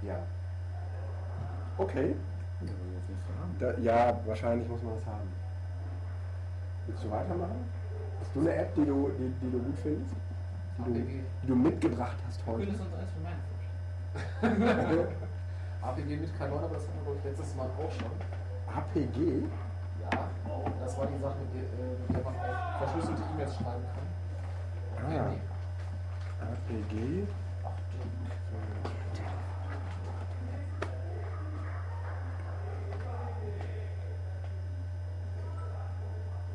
Ja. Okay. Da, ja, wahrscheinlich muss man das haben. Willst du weitermachen? Hast du eine App, die du, die, die du gut findest? Die du, APG. die du mitgebracht hast heute? könntest uns eins meinen (laughs) vorstellen. (laughs) APG mit K9, aber das hatten wir ich letztes Mal auch schon. APG? Ja, das war die Sache, mit der, äh, mit der man auch verschlüsselte E-Mails schreiben kann. Ah. Nee. APG?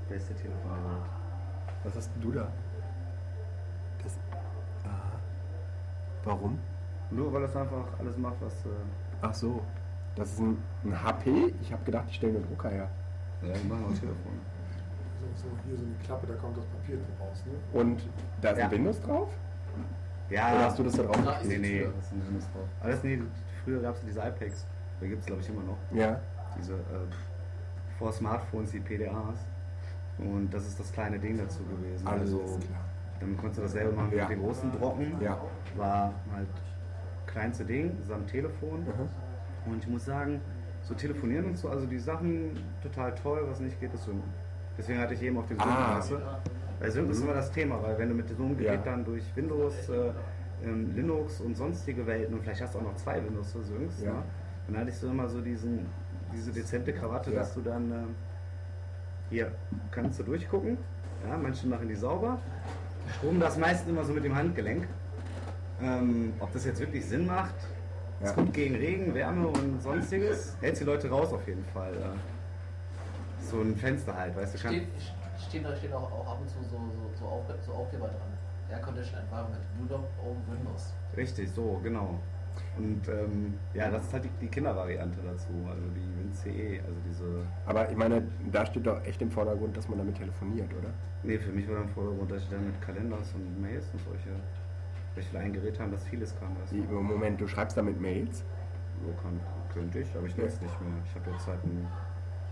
Beste Telefon der Welt. Was hast denn du da? Das. Aha. Warum? Nur weil das einfach alles macht, was. Äh, Ach so. Das ist ein, ein HP? Ich habe gedacht, ich stelle einen Drucker her. Ja, die machen Telefon. So, so hier so eine Klappe, da kommt das Papier drin raus. Ne? Und da ist Ja. ein Windows drauf? Ja, Oder hast du das da drauf? Da Nee, nee, das ist ein Windows drauf. Aber das, nee, früher gab es diese iPads. Da gibt es, glaube ich, immer noch. Ja. Diese äh, vor Smartphones, die PDAs. Und das ist das kleine Ding dazu gewesen. Alles also, klar. dann konntest du dasselbe machen wie Ja. mit den großen Brocken. Ja. War halt kleinste Ding, samt Telefon. Mhm. Und ich muss sagen, so telefonieren und so, also die Sachen total toll, was nicht geht, ist Sync. Deswegen hatte ich eben auf den Sync Ah. weißt du? Weil Sync ist immer das Thema, weil wenn du mit so einem Gerät Ja. dann durch Windows, äh, ähm, Linux und sonstige Welten und vielleicht hast du auch noch zwei Windows Syncs, Ja. ne? dann hatte ich so immer so diesen, diese dezente Krawatte, Ja. dass du dann äh, hier kannst du durchgucken. Ja, manche machen die sauber. Schrubben das meistens immer so mit dem Handgelenk. Ähm, ob das jetzt wirklich Sinn macht, Ja. ist gut gegen Regen, Wärme und sonstiges. Hält die Leute raus auf jeden Fall. Ja. So ein Fenster halt, weißt du, kann, Steht, stehen da stehen auch, auch ab und zu so, so, so, Auf, so Aufkleber dran. Air Condition Environment, do not own Windows. Richtig, so, genau. Und ähm, ja, das ist halt die, die Kindervariante dazu, also die WinCE, also diese. Aber ich meine, da steht doch echt im Vordergrund, dass man damit telefoniert, oder? Nee, für mich war dann im Vordergrund, dass ich dann mit Kalenders und Mails und solche, weil wir ein Gerät haben, das vieles kann. Du? Moment, du schreibst damit Mails? So kann, könnte ich, aber ich nutze es nicht mehr. Ich habe jetzt halt ein.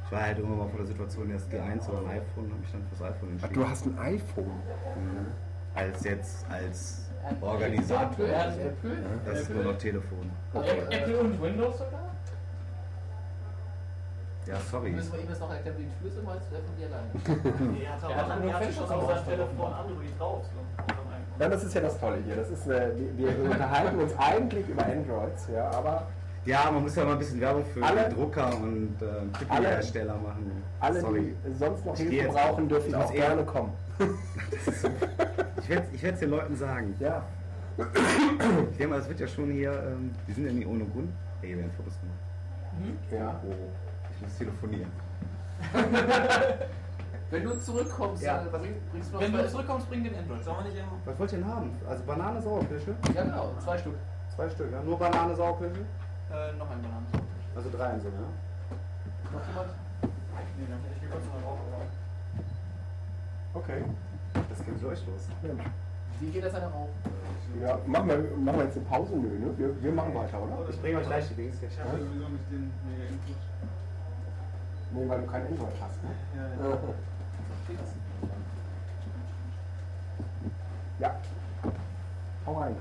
Ich war halt irgendwann mal vor der Situation, erst G1 oder ein iPhone, habe mich dann fürs iPhone Ach, entschieden. du hast ein iPhone. Mhm. Als jetzt, als Apple, Organisator. Er hat Apple. Das ist nur noch Telefon. Apple, Apple und Windows sogar? Ja, sorry. Müssen wir ihm jetzt noch erklären, wie die Tür ist, meinst du, der von dir alleine? (laughs) Er hat Er hat aber nur er hat Fenster schon auf seinem. Telefon Android drauf. So. Ja, das ist ja das Tolle hier. Das ist, äh, wir, wir unterhalten uns eigentlich über Androids, ja, aber Ja, man muss ja mal ein bisschen Werbung für Alle- Drucker und äh, Tippi-Hersteller machen. alle, sorry. die sonst noch Hilfe jetzt brauchen, auch. dürfen Ich auch eher- gerne kommen. (laughs) Ich werde ich werd's den Leuten sagen. Ja. Ich denke mal, das wird ja schon hier, ähm, die sind ja nicht ohne Grund. Ey, hier werden Fotos gemacht. ja. Oh, ich muss telefonieren. (laughs) Wenn du zurückkommst, Ja. äh, bring, bringst du noch Wenn zwei, du zurückkommst, bring den Android. Sollen wir nicht eben. Was wollt ihr denn haben? Also Banane, Sauerkirsche? Ja, genau, zwei Stück. Zwei Stück, ja? Nur Banane, Sauerkirsche? Äh, noch ein Bananen. Also drei in so, ja? Noch jemand? Nee, dann ich mir kurz mal drauf. Okay. Das geht leuchtlos. Mensch. Wie geht das einer auf? Ja, machen wir, machen wir jetzt eine Pause? Nö, ne? Wir, wir machen weiter, oder? Ich bringe euch gleich die Dings. Ich habe sowieso nicht den mega Input. Nee, weil du kein Android hast, ne? Ja, ja. (laughs) Ja. Hau rein.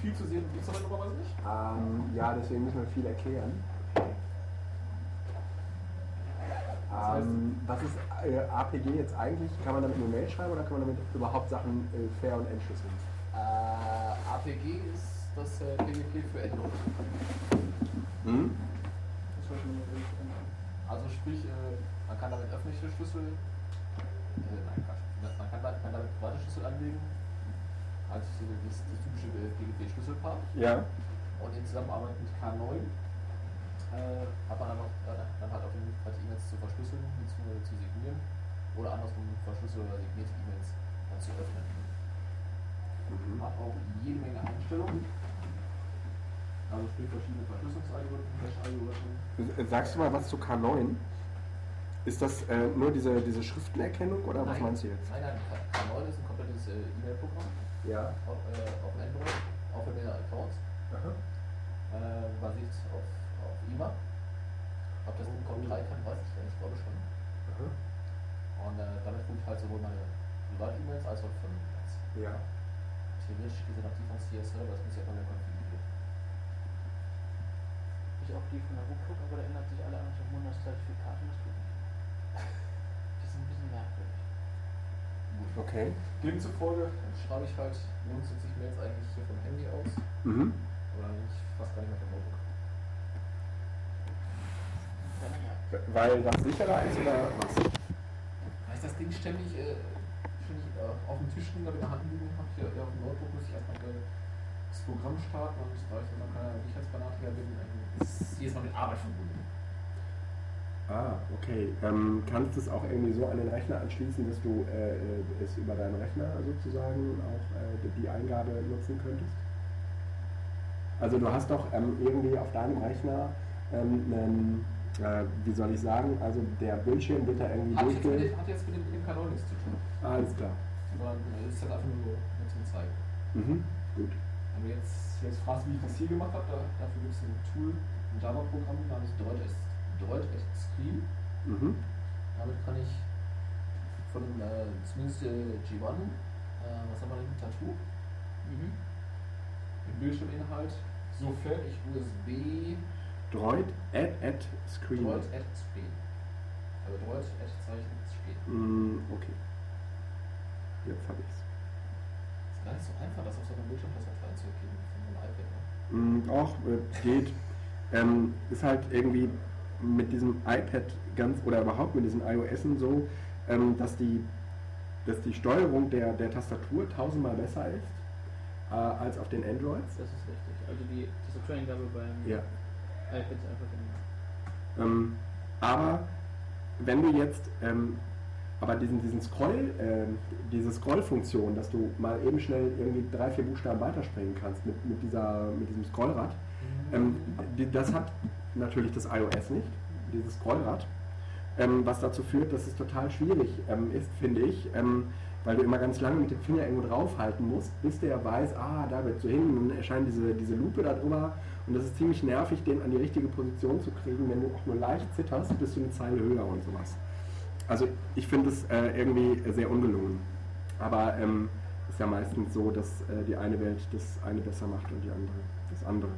Viel zu sehen gibt es aber normalerweise nicht. Ähm, ja, deswegen müssen wir viel erklären. Ähm, was ist äh, APG jetzt eigentlich? Kann man damit nur Mail schreiben oder kann man damit überhaupt Sachen äh, fair und entschlüsseln? Äh, APG ist das äh, PGP für Android. Hm? Das war schon. Also sprich, äh, man kann damit öffentliche Schlüssel, äh, nein, man kann, man kann damit private Schlüssel anlegen, als das, das typische PGP-Schlüsselpaar. Ja. Und in Zusammenarbeit mit K9 äh, hat man dann, noch, äh, dann halt auch die Möglichkeit, E-Mails zu verschlüsseln bzw. zu signieren oder andersrum verschlüsselte oder signierte E-Mails dann zu öffnen. Mhm. Hat auch jede Menge Einstellungen. Also sprich verschiedene Verschlüsselungsalgorithmen, Hash-Algorithmen. Sagst du mal was zu K9? Ist das äh, nur diese, diese Schriftenerkennung oder was Nein. meinst du jetzt? Nein, nein, K9 ist ein komplettes äh, E-Mail-Programm Ja. auf, äh, auf Android, für mehrere Accounts. Äh, basiert auf, auf IMA. Ob das in Com 3 kann, weiß ich nicht, ich glaube schon. Und äh, damit rufe ich halt sowohl meine Privat-E-Mails als auch von Netz. Ja. Theoretisch gesehen auch die von CS Server, das muss ja von der Ich auch die von der Ruckruck, aber da ändert sich alle anderthalb Monate Zertifikat und das geht nicht. Das ist ein bisschen merkwürdig. Okay. Demzufolge schreibe ich halt grundsätzlich Mails eigentlich hier vom Handy aus Mhm. oder eigentlich fast gar nicht mehr vom Notebook. Weil das sicherer ist oder was? Weil ich das Ding ständig, äh, ständig äh, auf dem Tisch liegen, in der Hand liegen habe, hier, hier auf dem Notebook muss ich erstmal äh, das Programm starten und da ich dann keiner Sicherheitsfanatiker bin, ist jedes Mal mit Arbeit verbunden. Ah, okay. Ähm, kannst du es auch irgendwie so an den Rechner anschließen, dass du äh, äh, es über deinen Rechner sozusagen auch äh, die Eingabe nutzen könntest? Also du hast doch ähm, irgendwie auf deinem Rechner ähm, einen, äh, wie soll ich sagen, also der Bildschirm wird da irgendwie Hat jetzt, durchge... dem- hat jetzt mit dem, mit dem Kanal nichts zu tun. Ah, alles klar. Sondern äh, ist halt einfach nur zum Zeigen. Mhm. Gut. Wenn du jetzt, jetzt fragst, wie ich das hier gemacht habe, da, dafür gibt es ein Tool, ein Java-Programm namens Droid Droid Screen. Mhm. Damit kann ich von dem, äh, zumindest äh, G1, äh, was haben wir denn, Tattoo, Mhm. im Bildschirminhalt, sofern ich USB Droid add add screen. Droid Add Screen. Also Droid Add Zeichen Screen. Mm, okay. Jetzt habe ich's. Gar nicht so einfach, das auf so einer Bildschirmtastatur einzugeben von einem iPad. Ne? Mm, Auch äh, geht. Ähm, ist halt irgendwie mit diesem iPad ganz oder überhaupt mit diesen iOS so, ähm, dass die dass die Steuerung der, der Tastatur tausendmal besser ist äh, als auf den Androids. Das ist richtig. Also die Tastatureingabe beim Ja. iPad ist einfach immer. Ähm, aber wenn du jetzt ähm, aber diesen, diesen Scroll, ähm, diese Scroll-Funktion, dass du mal eben schnell irgendwie drei, vier Buchstaben weiterspringen kannst mit, mit, dieser, mit diesem Scrollrad, ähm, die, das hat natürlich das iOS nicht, dieses Scrollrad, ähm, was dazu führt, dass es total schwierig ähm, ist, finde ich, ähm, weil du immer ganz lange mit dem Finger irgendwo draufhalten musst, bis der weiß, ah, da wird so hin, und dann erscheint diese, diese Lupe da drüber und das ist ziemlich nervig, den an die richtige Position zu kriegen, wenn du auch nur leicht zitterst, bist du eine Zeile höher und sowas. Also ich finde es äh, irgendwie sehr ungelungen. Aber ähm, ist ja meistens so, dass äh, die eine Welt das eine besser macht und die andere das andere.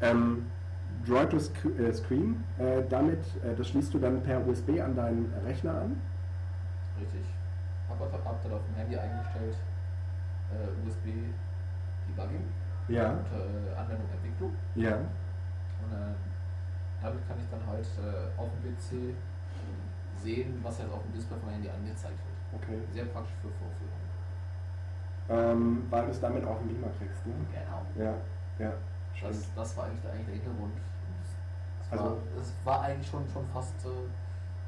Ähm, Droid to äh, Screen, äh, damit, äh, das schließt du dann per USB an deinen Rechner an. Richtig. Hab, hab, hab dann auf dem Handy eingestellt äh, USB Debugging Ja, und Anwendung Entwicklung. ja. Und damit kann ich dann halt auf dem PC sehen, was jetzt auf dem Display vom Handy angezeigt wird. Okay. Sehr praktisch für Vorführungen. Ähm, weil du es damit auf den Beamer kriegst, ne? Genau. Ja, ja. Das, stimmt. das war eigentlich der, eigentlich der Hintergrund. Und Es Also- war, es war eigentlich schon, schon fast äh,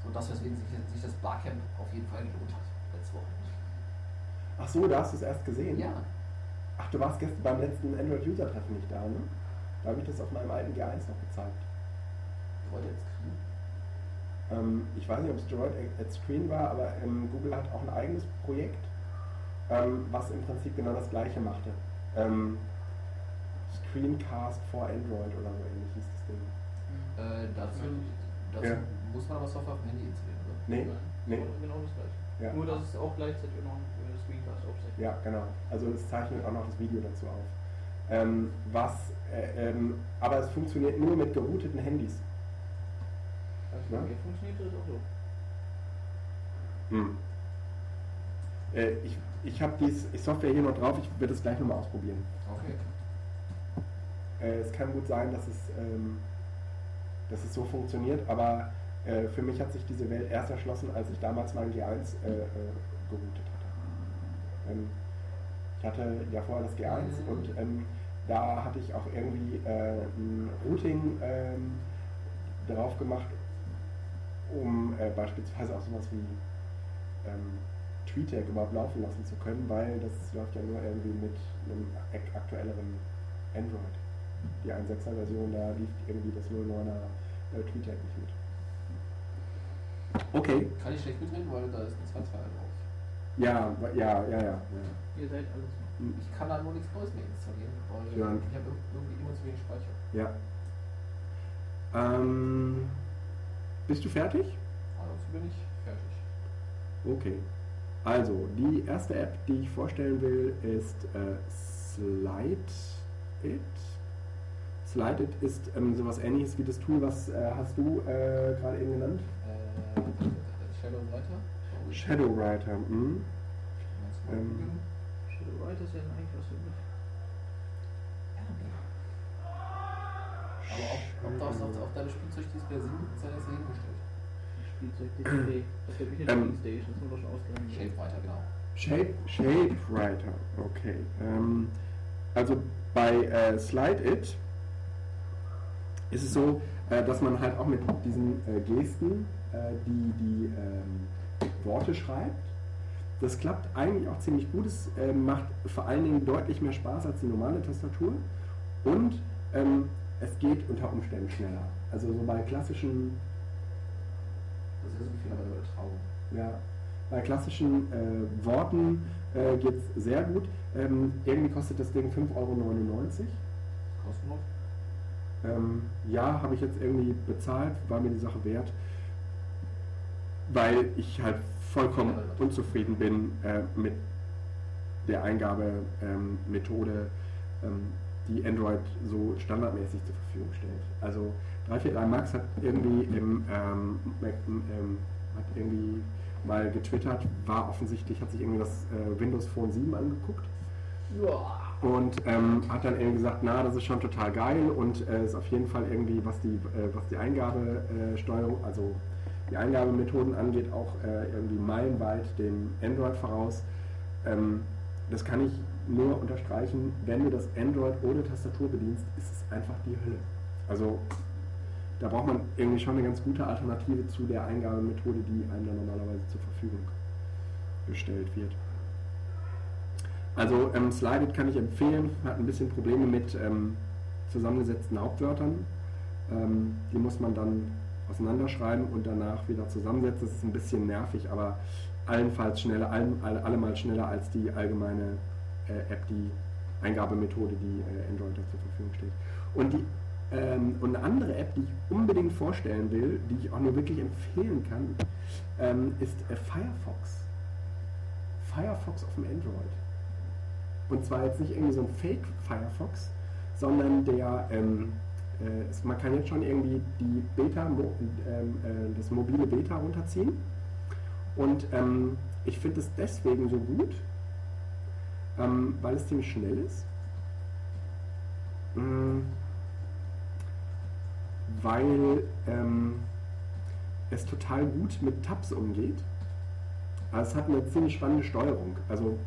so das, weswegen sich, sich das Barcamp auf jeden Fall gelohnt hat. Letzte Woche. Ach so, da hast du es erst gesehen? Ja. Ach, du warst gestern beim letzten Android-User-Treffen nicht da, ne? Da habe ich das auf meinem alten G1 noch gezeigt. Wollte jetzt kriegen. Ähm, ich weiß nicht, ob es Droid at Screen war, aber ähm, Google hat auch ein eigenes Projekt, ähm, was im Prinzip genau das gleiche machte. Ähm, Screencast for Android oder so ähnlich hieß das Ding. Äh, dazu dazu Ja. muss man aber Software auf dem Handy installieren, oder? Nee, nee. Genau das gleiche. Ja. Nur, dass es auch gleichzeitig noch ein Screencast aufzeichnet. Ja, genau. Also es zeichnet auch noch das Video dazu auf. Ähm, was, äh, ähm, aber es funktioniert nur mit gerouteten Handys. Also, Ja. Hier funktioniert das auch so. Hm. Äh, ich ich habe die Software hier noch drauf, ich werde es gleich nochmal ausprobieren. Okay. Äh, es kann gut sein, dass es, ähm, dass es so funktioniert, aber äh, für mich hat sich diese Welt erst erschlossen, als ich damals mein G1 äh, äh, geroutet hatte. Ähm, ich hatte ja vorher das G1 und ähm, da hatte ich auch irgendwie äh, ein Routing ähm, drauf gemacht, um äh, beispielsweise auch sowas wie ähm, TweetDeck überhaupt laufen lassen zu können, weil das läuft ja nur irgendwie mit einem ak- aktuelleren Android. Die 1.6er Version, da lief irgendwie das 09er äh, TweetDeck nicht mit. Okay. Kann ich schlecht mitreden, weil da ist ein 2.2 drauf. Ja, ja, ja, ja. ja. Ihr seid alles. Ich kann da nur nichts Neues mehr installieren, weil Ja. ich habe irgendwie immer zu wenig Speicher. ja. Ähm, bist du fertig? Also bin ich fertig. Okay. Also, die erste App, die ich vorstellen will, ist äh, Slide It. Slide It ist ähm, sowas ähnliches wie das Tool, was äh, hast du äh, gerade eben genannt? Äh, Shadow Writer? Mhm. Ähm, googeln? Shadow Writer ist ja eigentlich was für mich. Aber ob, ob das auf, auf deinem Spielzeug Display Sinn sei das dahingestellt. Spielzeug DCD. Das wird nicht Ähm, Station, das ist nur schon ausgegangen. Shape Writer, genau. Shape, Shape Writer, okay. Ähm, also bei äh, Slide It ist es so, äh, dass man halt auch mit diesen äh, Gesten äh, die, die ähm, Worte schreibt. Das klappt eigentlich auch ziemlich gut. Es äh, macht vor allen Dingen deutlich mehr Spaß als die normale Tastatur. Und ähm, es geht unter Umständen schneller. Also so bei klassischen Das ist ja so viel aber Übertragung. ja, bei klassischen äh, Worten äh, geht es sehr gut. Ähm, irgendwie kostet das Ding 5,99 Euro. Kostenlos? Ähm, ja, habe ich jetzt irgendwie bezahlt, war mir die Sache wert, weil ich halt vollkommen unzufrieden bin äh, mit der Eingabemethode, ähm, die Android so standardmäßig zur Verfügung stellt. Also 343 Max hat irgendwie im ähm, ähm, hat irgendwie mal getwittert, war offensichtlich, hat sich irgendwie das äh, Windows Phone 7 angeguckt und ähm, hat dann irgendwie gesagt, na, das ist schon total geil und äh, ist auf jeden Fall irgendwie, was die, äh, was die Eingabesteuerung, also die Eingabemethoden angeht, auch äh, irgendwie meilenweit dem Android voraus. Ähm, das kann ich nur unterstreichen, wenn du das Android ohne Tastatur bedienst, ist es einfach die Hölle. Also da braucht man irgendwie schon eine ganz gute Alternative zu der Eingabemethode, die einem dann normalerweise zur Verfügung gestellt wird. Also ähm, Slided kann ich empfehlen, hat ein bisschen Probleme mit ähm, zusammengesetzten Hauptwörtern. Ähm, die muss man dann auseinanderschreiben und danach wieder zusammensetzen. Das ist ein bisschen nervig, aber allenfalls schneller, allemal schneller als die allgemeine äh, App, die Eingabemethode, die äh, Android da zur Verfügung steht. Und, die, ähm, und eine andere App, die ich unbedingt vorstellen will, die ich auch nur wirklich empfehlen kann, ähm, ist äh, Firefox. Firefox auf dem Android. Und zwar jetzt nicht irgendwie so ein Fake Firefox, sondern der, ähm, äh, man kann jetzt schon irgendwie die Beta, mo, ähm, äh, das mobile Beta runterziehen. Und ähm, ich finde es deswegen so gut, ähm, weil es ziemlich schnell ist. Mm, weil ähm, es total gut mit Tabs umgeht. Also es hat eine ziemlich spannende Steuerung. Also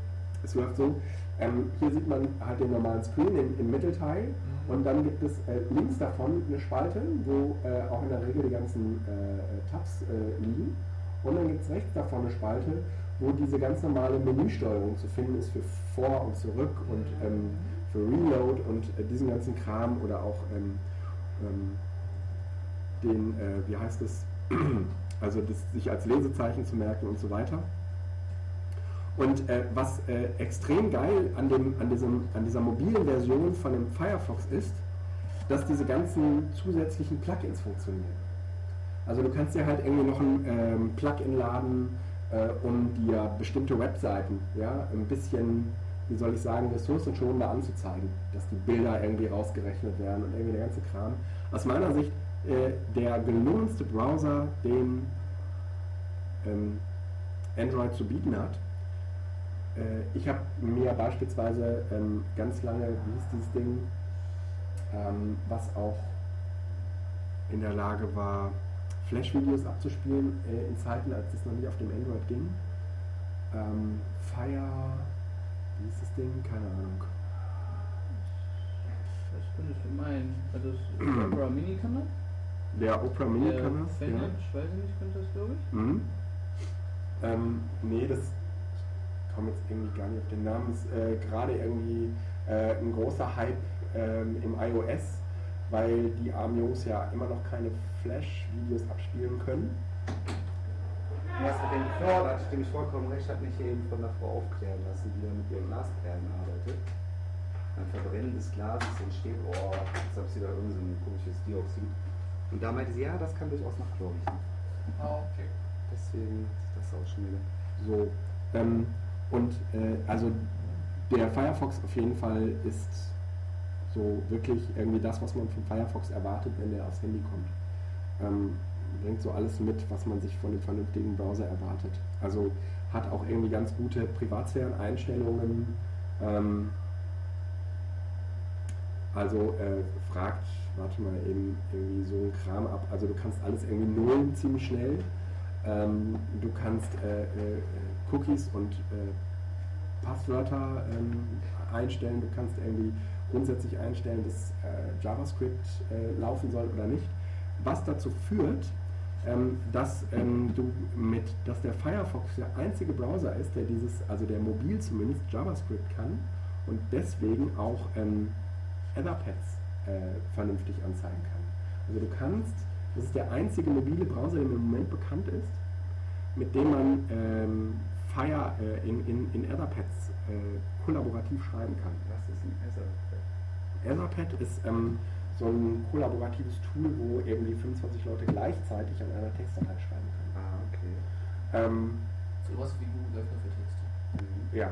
es läuft so, ähm, hier sieht man halt den normalen Screen im, im Mittelteil und dann gibt es äh, links davon eine Spalte, wo äh, auch in der Regel die ganzen äh, Tabs äh, liegen. Und dann gibt es rechts davon eine Spalte, wo diese ganz normale Menüsteuerung zu finden ist für vor und zurück und ähm, für Reload und äh, diesen ganzen Kram oder auch ähm, ähm, den, äh, wie heißt es, (clears throat) also das sich als Lesezeichen zu merken und so weiter. Und äh, was äh, extrem geil an, dem, an, diesem, an dieser mobilen Version von dem Firefox ist, dass diese ganzen zusätzlichen Plugins funktionieren. Also du kannst dir halt irgendwie noch ein ähm, Plugin laden, äh, um dir bestimmte Webseiten ja, ein bisschen, wie soll ich sagen, ressourcenschonender anzuzeigen, dass die Bilder irgendwie rausgerechnet werden und irgendwie der ganze Kram. Aus meiner Sicht äh, der gelungenste Browser, den ähm, Android zu bieten hat. Äh, ich habe mir beispielsweise ähm, ganz lange, wie hieß dieses Ding, ähm, was auch in der Lage war, Flash-Videos abzuspielen äh, in Zeiten, als das noch nicht auf dem Android ging. Ähm, Fire, wie hieß das Ding? Keine Ahnung. Das könntest du meinen. Also das (clears throat) Opera Mini kann das? Der Opera Mini Der kann das. Weiß ich nicht, könnte das, glaube ich. Mhm. Ähm, nee, das komme jetzt irgendwie gar nicht auf den Namen, ist äh, gerade irgendwie äh, ein großer Hype ähm, im iOS, weil die ARM-Jungs ja immer noch keine Flash-Videos abspielen können. Ja, mit dem Claude hatte ich nämlich vollkommen recht, hat mich eben von der Frau aufklären lassen, die da mit ihren Glasperlen arbeitet. Ein Verbrennen des Glases entsteht, oh, jetzt habe ich da irgend so ein komisches Dioxid. Und da meinte sie, ja, das kann durchaus nach Chlor riechen. Ah, okay. Deswegen das auch schon wieder. So. Ähm, und äh, also der Firefox auf jeden Fall ist so wirklich irgendwie das, was man vom Firefox erwartet, wenn der aufs Handy kommt. Ähm, bringt so alles mit, was man sich von dem vernünftigen Browser erwartet. Also hat auch irgendwie ganz gute Privatsphären-Einstellungen. Ähm, also äh, fragt, warte mal, eben irgendwie so ein Kram ab. Also du kannst alles irgendwie nullen ziemlich schnell. Ähm, du kannst äh, äh, Cookies und äh, Passwörter ähm, einstellen. Du kannst irgendwie grundsätzlich einstellen, dass äh, JavaScript äh, laufen soll oder nicht. Was dazu führt, ähm, dass ähm, du mit, dass der Firefox der einzige Browser ist, der dieses, also der mobil zumindest JavaScript kann und deswegen auch ähm, Etherpads äh, vernünftig anzeigen kann. Also du kannst, das ist der einzige mobile Browser, der im Moment bekannt ist, mit dem man ähm, Fire äh, in, in, in Etherpads äh, kollaborativ schreiben kann. Was ist ein Etherpad? Etherpad ist ähm, so ein kollaboratives Tool, wo eben die 25 Leute gleichzeitig an einer Textdatei schreiben können. Ah, okay. Ähm, So was wie Google Öffner für Texte. Mhm. ja.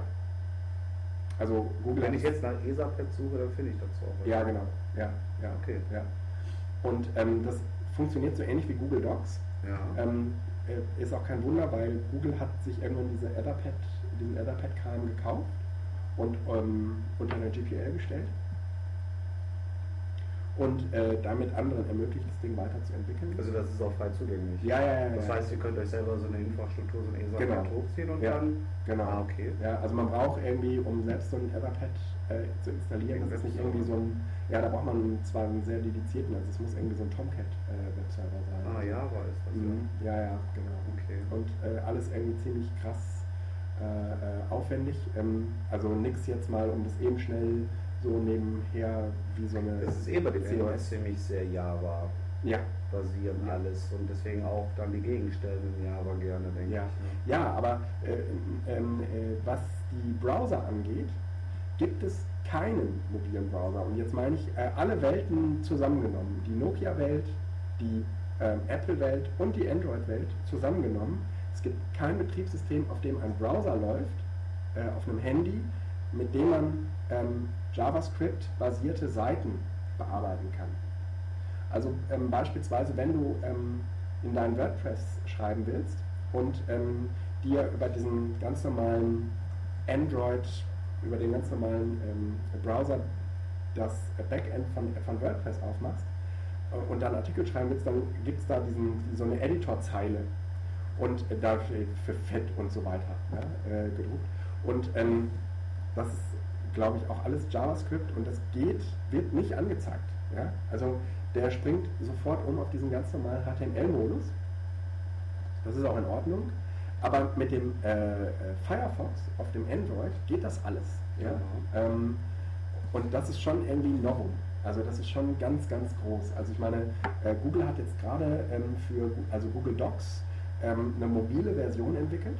Also Google Wenn ich jetzt nach Etherpad suche, dann finde ich das auch. Ja, genau. Ja, ja, Okay. ja. Und ähm, das funktioniert so ähnlich wie Google Docs. Ja. Ähm, äh, ist auch kein Wunder, weil Google hat sich irgendwann diese Etherpad, diesen Etherpad-Kram gekauft und ähm, unter eine GPL gestellt und äh, damit anderen ermöglicht, das Ding weiterzuentwickeln. Also das ist auch frei zugänglich. ja, ja, ja. Das ja. heißt, ihr könnt euch selber so eine Infrastruktur, so ein Etherpad Genau. hochziehen und Ja. dann. Genau. Ah, okay. Ja, also man braucht irgendwie, um selbst so ein Etherpad äh, zu installieren, das ist nicht irgendwie so ein, ja, da braucht man zwar einen sehr dedizierten, also es muss irgendwie so ein Tomcat-Webserver sein. Ah, Java ist das. Mhm. Ja, ja, genau. Okay. Und äh, alles irgendwie ziemlich krass äh, äh, aufwendig. Ähm, also nix jetzt mal, um das eben schnell so nebenher wie so eine. Das ist eh bei CMS. Android ziemlich sehr Java Ja, basierend Ja. alles und deswegen auch dann die Gegenstellen in Java gerne, denke Ja, ich. ne? ja aber äh, ähm, äh, was die Browser angeht, gibt es keinen mobilen Browser. Und jetzt meine ich äh, alle Welten zusammengenommen. Die Nokia-Welt, die ähm, Apple-Welt und die Android-Welt zusammengenommen. Es gibt kein Betriebssystem, auf dem ein Browser läuft, äh, auf einem Handy, mit dem man ähm, JavaScript-basierte Seiten bearbeiten kann. Also ähm, beispielsweise, wenn du ähm, in dein WordPress schreiben willst und ähm, dir über diesen ganz normalen Android, über den ganz normalen ähm, Browser das Backend von, von WordPress aufmachst äh, und dann Artikel schreiben willst, dann gibt es da diesen, so eine Editorzeile und äh, da für Fett und so weiter ja, äh, gedruckt. Und ähm, das ist, glaube ich, auch alles JavaScript und das geht, wird nicht angezeigt. Ja? Also der springt sofort um auf diesen ganz normalen HTML-Modus. Das ist auch in Ordnung. Aber mit dem äh, äh, Firefox auf dem Android geht das alles. Ja? Ähm, und das ist schon irgendwie ein Novum. Also das ist schon ganz, ganz groß. Also ich meine, äh, Google hat jetzt gerade ähm, für also Google Docs ähm, eine mobile Version entwickelt.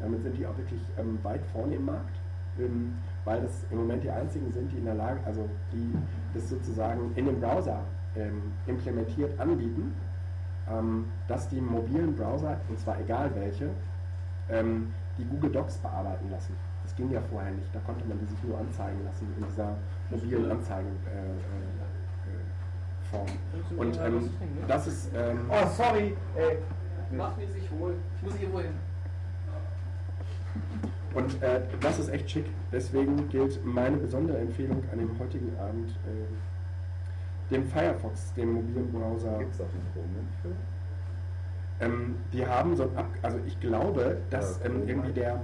Damit sind die auch wirklich ähm, weit vorne im Markt, ähm, weil das im Moment die einzigen sind, die in der Lage, also die das sozusagen in dem Browser ähm, implementiert anbieten, ähm, dass die mobilen Browser, und zwar egal welche, ähm, die Google Docs bearbeiten lassen. Das ging ja vorher nicht. Da konnte man die sich nur anzeigen lassen in dieser mobilen Anzeigenform. Äh, Form. Und ähm, das ist ähm, Oh, sorry! Ey. Mach mir sich wohl. Ich muss hier wohl hin. Und äh, das ist echt schick. Deswegen gilt meine besondere Empfehlung an dem heutigen Abend äh, dem Firefox, dem mobilen Browser. Gibt es auch einen Chrome für? Ähm, die haben so ein Ab also ich glaube, dass Ja, ähm, irgendwie der,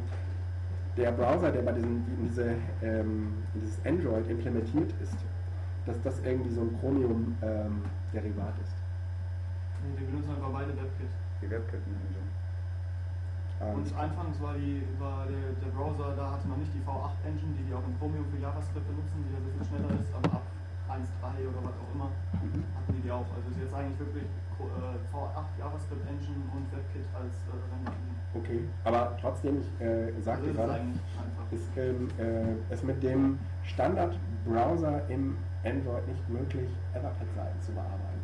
der Browser, der bei diesem, in, diese, ähm, in dieses Android implementiert ist, dass das irgendwie so ein Chromium-Derivat ist. Nee, die benutzen einfach beide WebKit. Die Webkit Manager. Und Ähm, anfangs war, die, war der, der Browser, da hatte noch nicht die V8-Engine, die die auch in Chromium für JavaScript benutzen, die ja so viel schneller ist, aber ab 1.3 oder was auch immer Mhm. hatten die die auch. Also ist jetzt eigentlich wirklich äh, V8 JavaScript-Engine und WebKit als äh, okay, aber trotzdem, ich äh, sagte Also ist es gerade, ist ähm, äh, es mit dem Standard-Browser im Android nicht möglich, Etherpad-Seiten zu bearbeiten.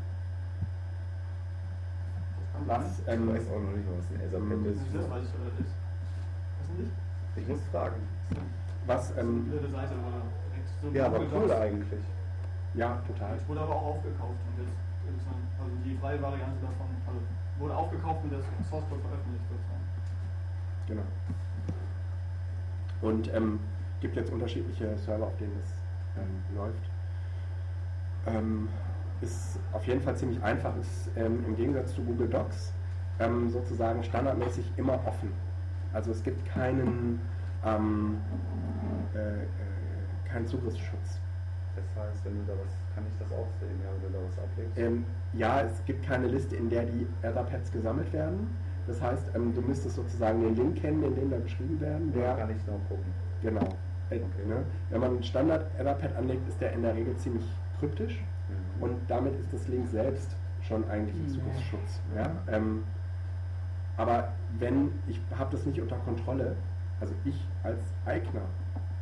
Das Was. Ich ähm, weiß auch noch nicht, was ein Etherpad ähm, ist. Das weiß ich oder das. Weißt du nicht? Ich muss fragen. was, ähm, Blöde Seite oder direkt so Ja, aber cool eigentlich. ja, total. Jetzt wurde aber auch aufgekauft und jetzt ist also die freie Variante davon, also wurde aufgekauft und das Source Code veröffentlicht sozusagen. Genau. Und ähm, gibt jetzt unterschiedliche Server, auf denen es ähm, läuft. Ähm, ist auf jeden Fall ziemlich einfach, ist ähm, im Gegensatz zu Google Docs ähm, sozusagen standardmäßig immer offen. Also es gibt keinen, ähm, äh, äh, keinen Zugriffsschutz. Das heißt, wenn du da was, kann ich das auch sehen, ja, wenn du da was ablegst? Ähm, ja, es gibt keine Liste, in der die Etherpads gesammelt werden. Das heißt, ähm, du müsstest sozusagen den Link kennen, in dem da beschrieben werden. Ja, Der, kann ich noch gucken. Genau. Äh, Okay. ne? Wenn man ein Standard Etherpad anlegt, ist der in der Regel ziemlich kryptisch. Und damit ist das Link selbst schon eigentlich ein. Zugriffsschutz. Ja? Ähm, aber wenn, ich habe das nicht unter Kontrolle, also ich als Eigner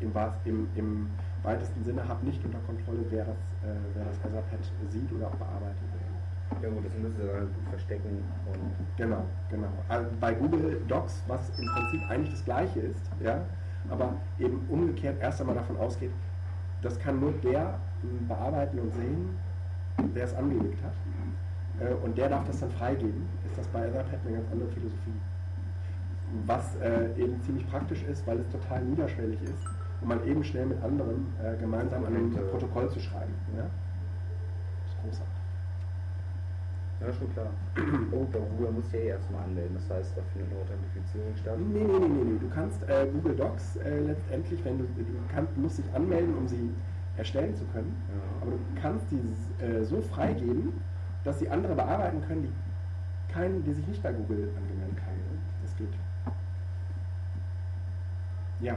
im, im, im weitesten Sinne habe nicht unter Kontrolle, wer das, äh, wer das Etherpad sieht oder auch bearbeitet wird. Ja gut, das müsste dann halt gut verstecken und Genau, genau. Also bei Google Docs, was im Prinzip eigentlich das gleiche ist, ja, aber eben umgekehrt erst einmal davon ausgeht, das kann nur der m, bearbeiten und sehen, der es angelegt hat. Äh, und der darf das dann freigeben, ist das bei Etherpad eine ganz andere Philosophie. Was äh, eben ziemlich praktisch ist, weil es total niederschwellig ist und man eben schnell mit anderen äh, gemeinsam an äh, Protokoll zu schreiben. Ja? Das ist großartig. Ja, schon klar. (clears throat) Oh, bei Google muss ja eh erstmal anmelden. Das heißt, da findet eine Authentifizierung statt. Nee, nee, nee, nee, nee. Du kannst äh, Google Docs äh, letztendlich, wenn du, du kannst, musst dich anmelden, um sie erstellen zu können. Ja. Aber du kannst die äh, so freigeben, dass sie andere bearbeiten können, die, keinen, die sich nicht bei Google angemeldet haben. Das geht. Ja,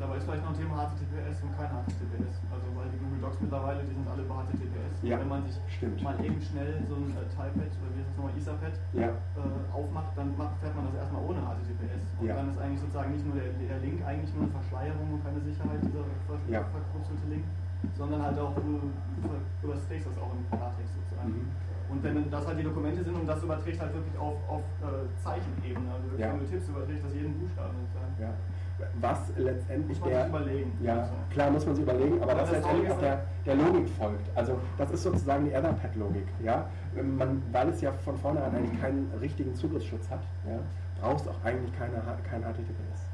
dabei ist vielleicht noch ein Thema HTTPS und kein HTTPS. Also weil die Google Docs mittlerweile, die sind alle über HTTPS. Ja, wenn man sich stimmt. mal eben schnell so ein äh, Typepad oder wie heißt das nochmal, Etherpad ja, äh, aufmacht, dann macht, fährt man das erstmal ohne HTTPS. Und Ja. dann ist eigentlich sozusagen nicht nur der, der Link eigentlich nur eine Verschleierung und keine Sicherheit, dieser ver Ja. Link, sondern halt auch du überstehst das auch im Klartext sozusagen. Mhm. Und wenn das halt die Dokumente sind und das überträgt halt wirklich auf, auf äh, Zeichenebene, also wenn du tippst, überträgt das jeden Buchstaben sozusagen. Was letztendlich Muss man der. sich überlegen. Ja, Also. klar muss man sich überlegen, aber Aber das das letztendlich auch der, der Logik folgt. Also das ist sozusagen die Etherpad-Logik. Ja? Man, weil es ja von vornherein eigentlich keinen richtigen Zugriffsschutz hat, ja, brauchst auch eigentlich keine, kein HTTPS.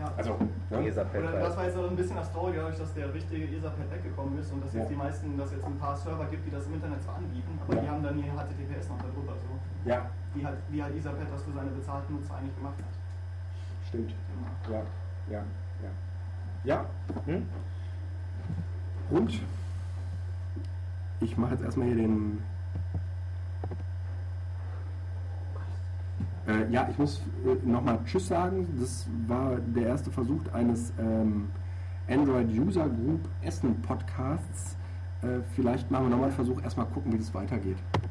Ja. Also, ne? Etherpad Oder das war jetzt so ein bisschen das Traurige, dadurch, dass der richtige Etherpad weggekommen ist und dass jetzt Ja. die meisten, dass jetzt ein paar Server gibt, die das im Internet zwar anbieten, aber Ja. die haben dann ihr HTTPS noch darüber, so. ja, Wie halt, wie halt Etherpad das für seine bezahlten Nutzer eigentlich gemacht hat. Stimmt. Ja, ja, ja. Ja, Hm? und ich mache jetzt erstmal hier den. Äh, ja, ich muss äh, nochmal Tschüss sagen. Das war der erste Versuch eines ähm, Android User Group Essen Podcasts. Äh, vielleicht machen wir nochmal einen Versuch, erstmal gucken, wie das weitergeht.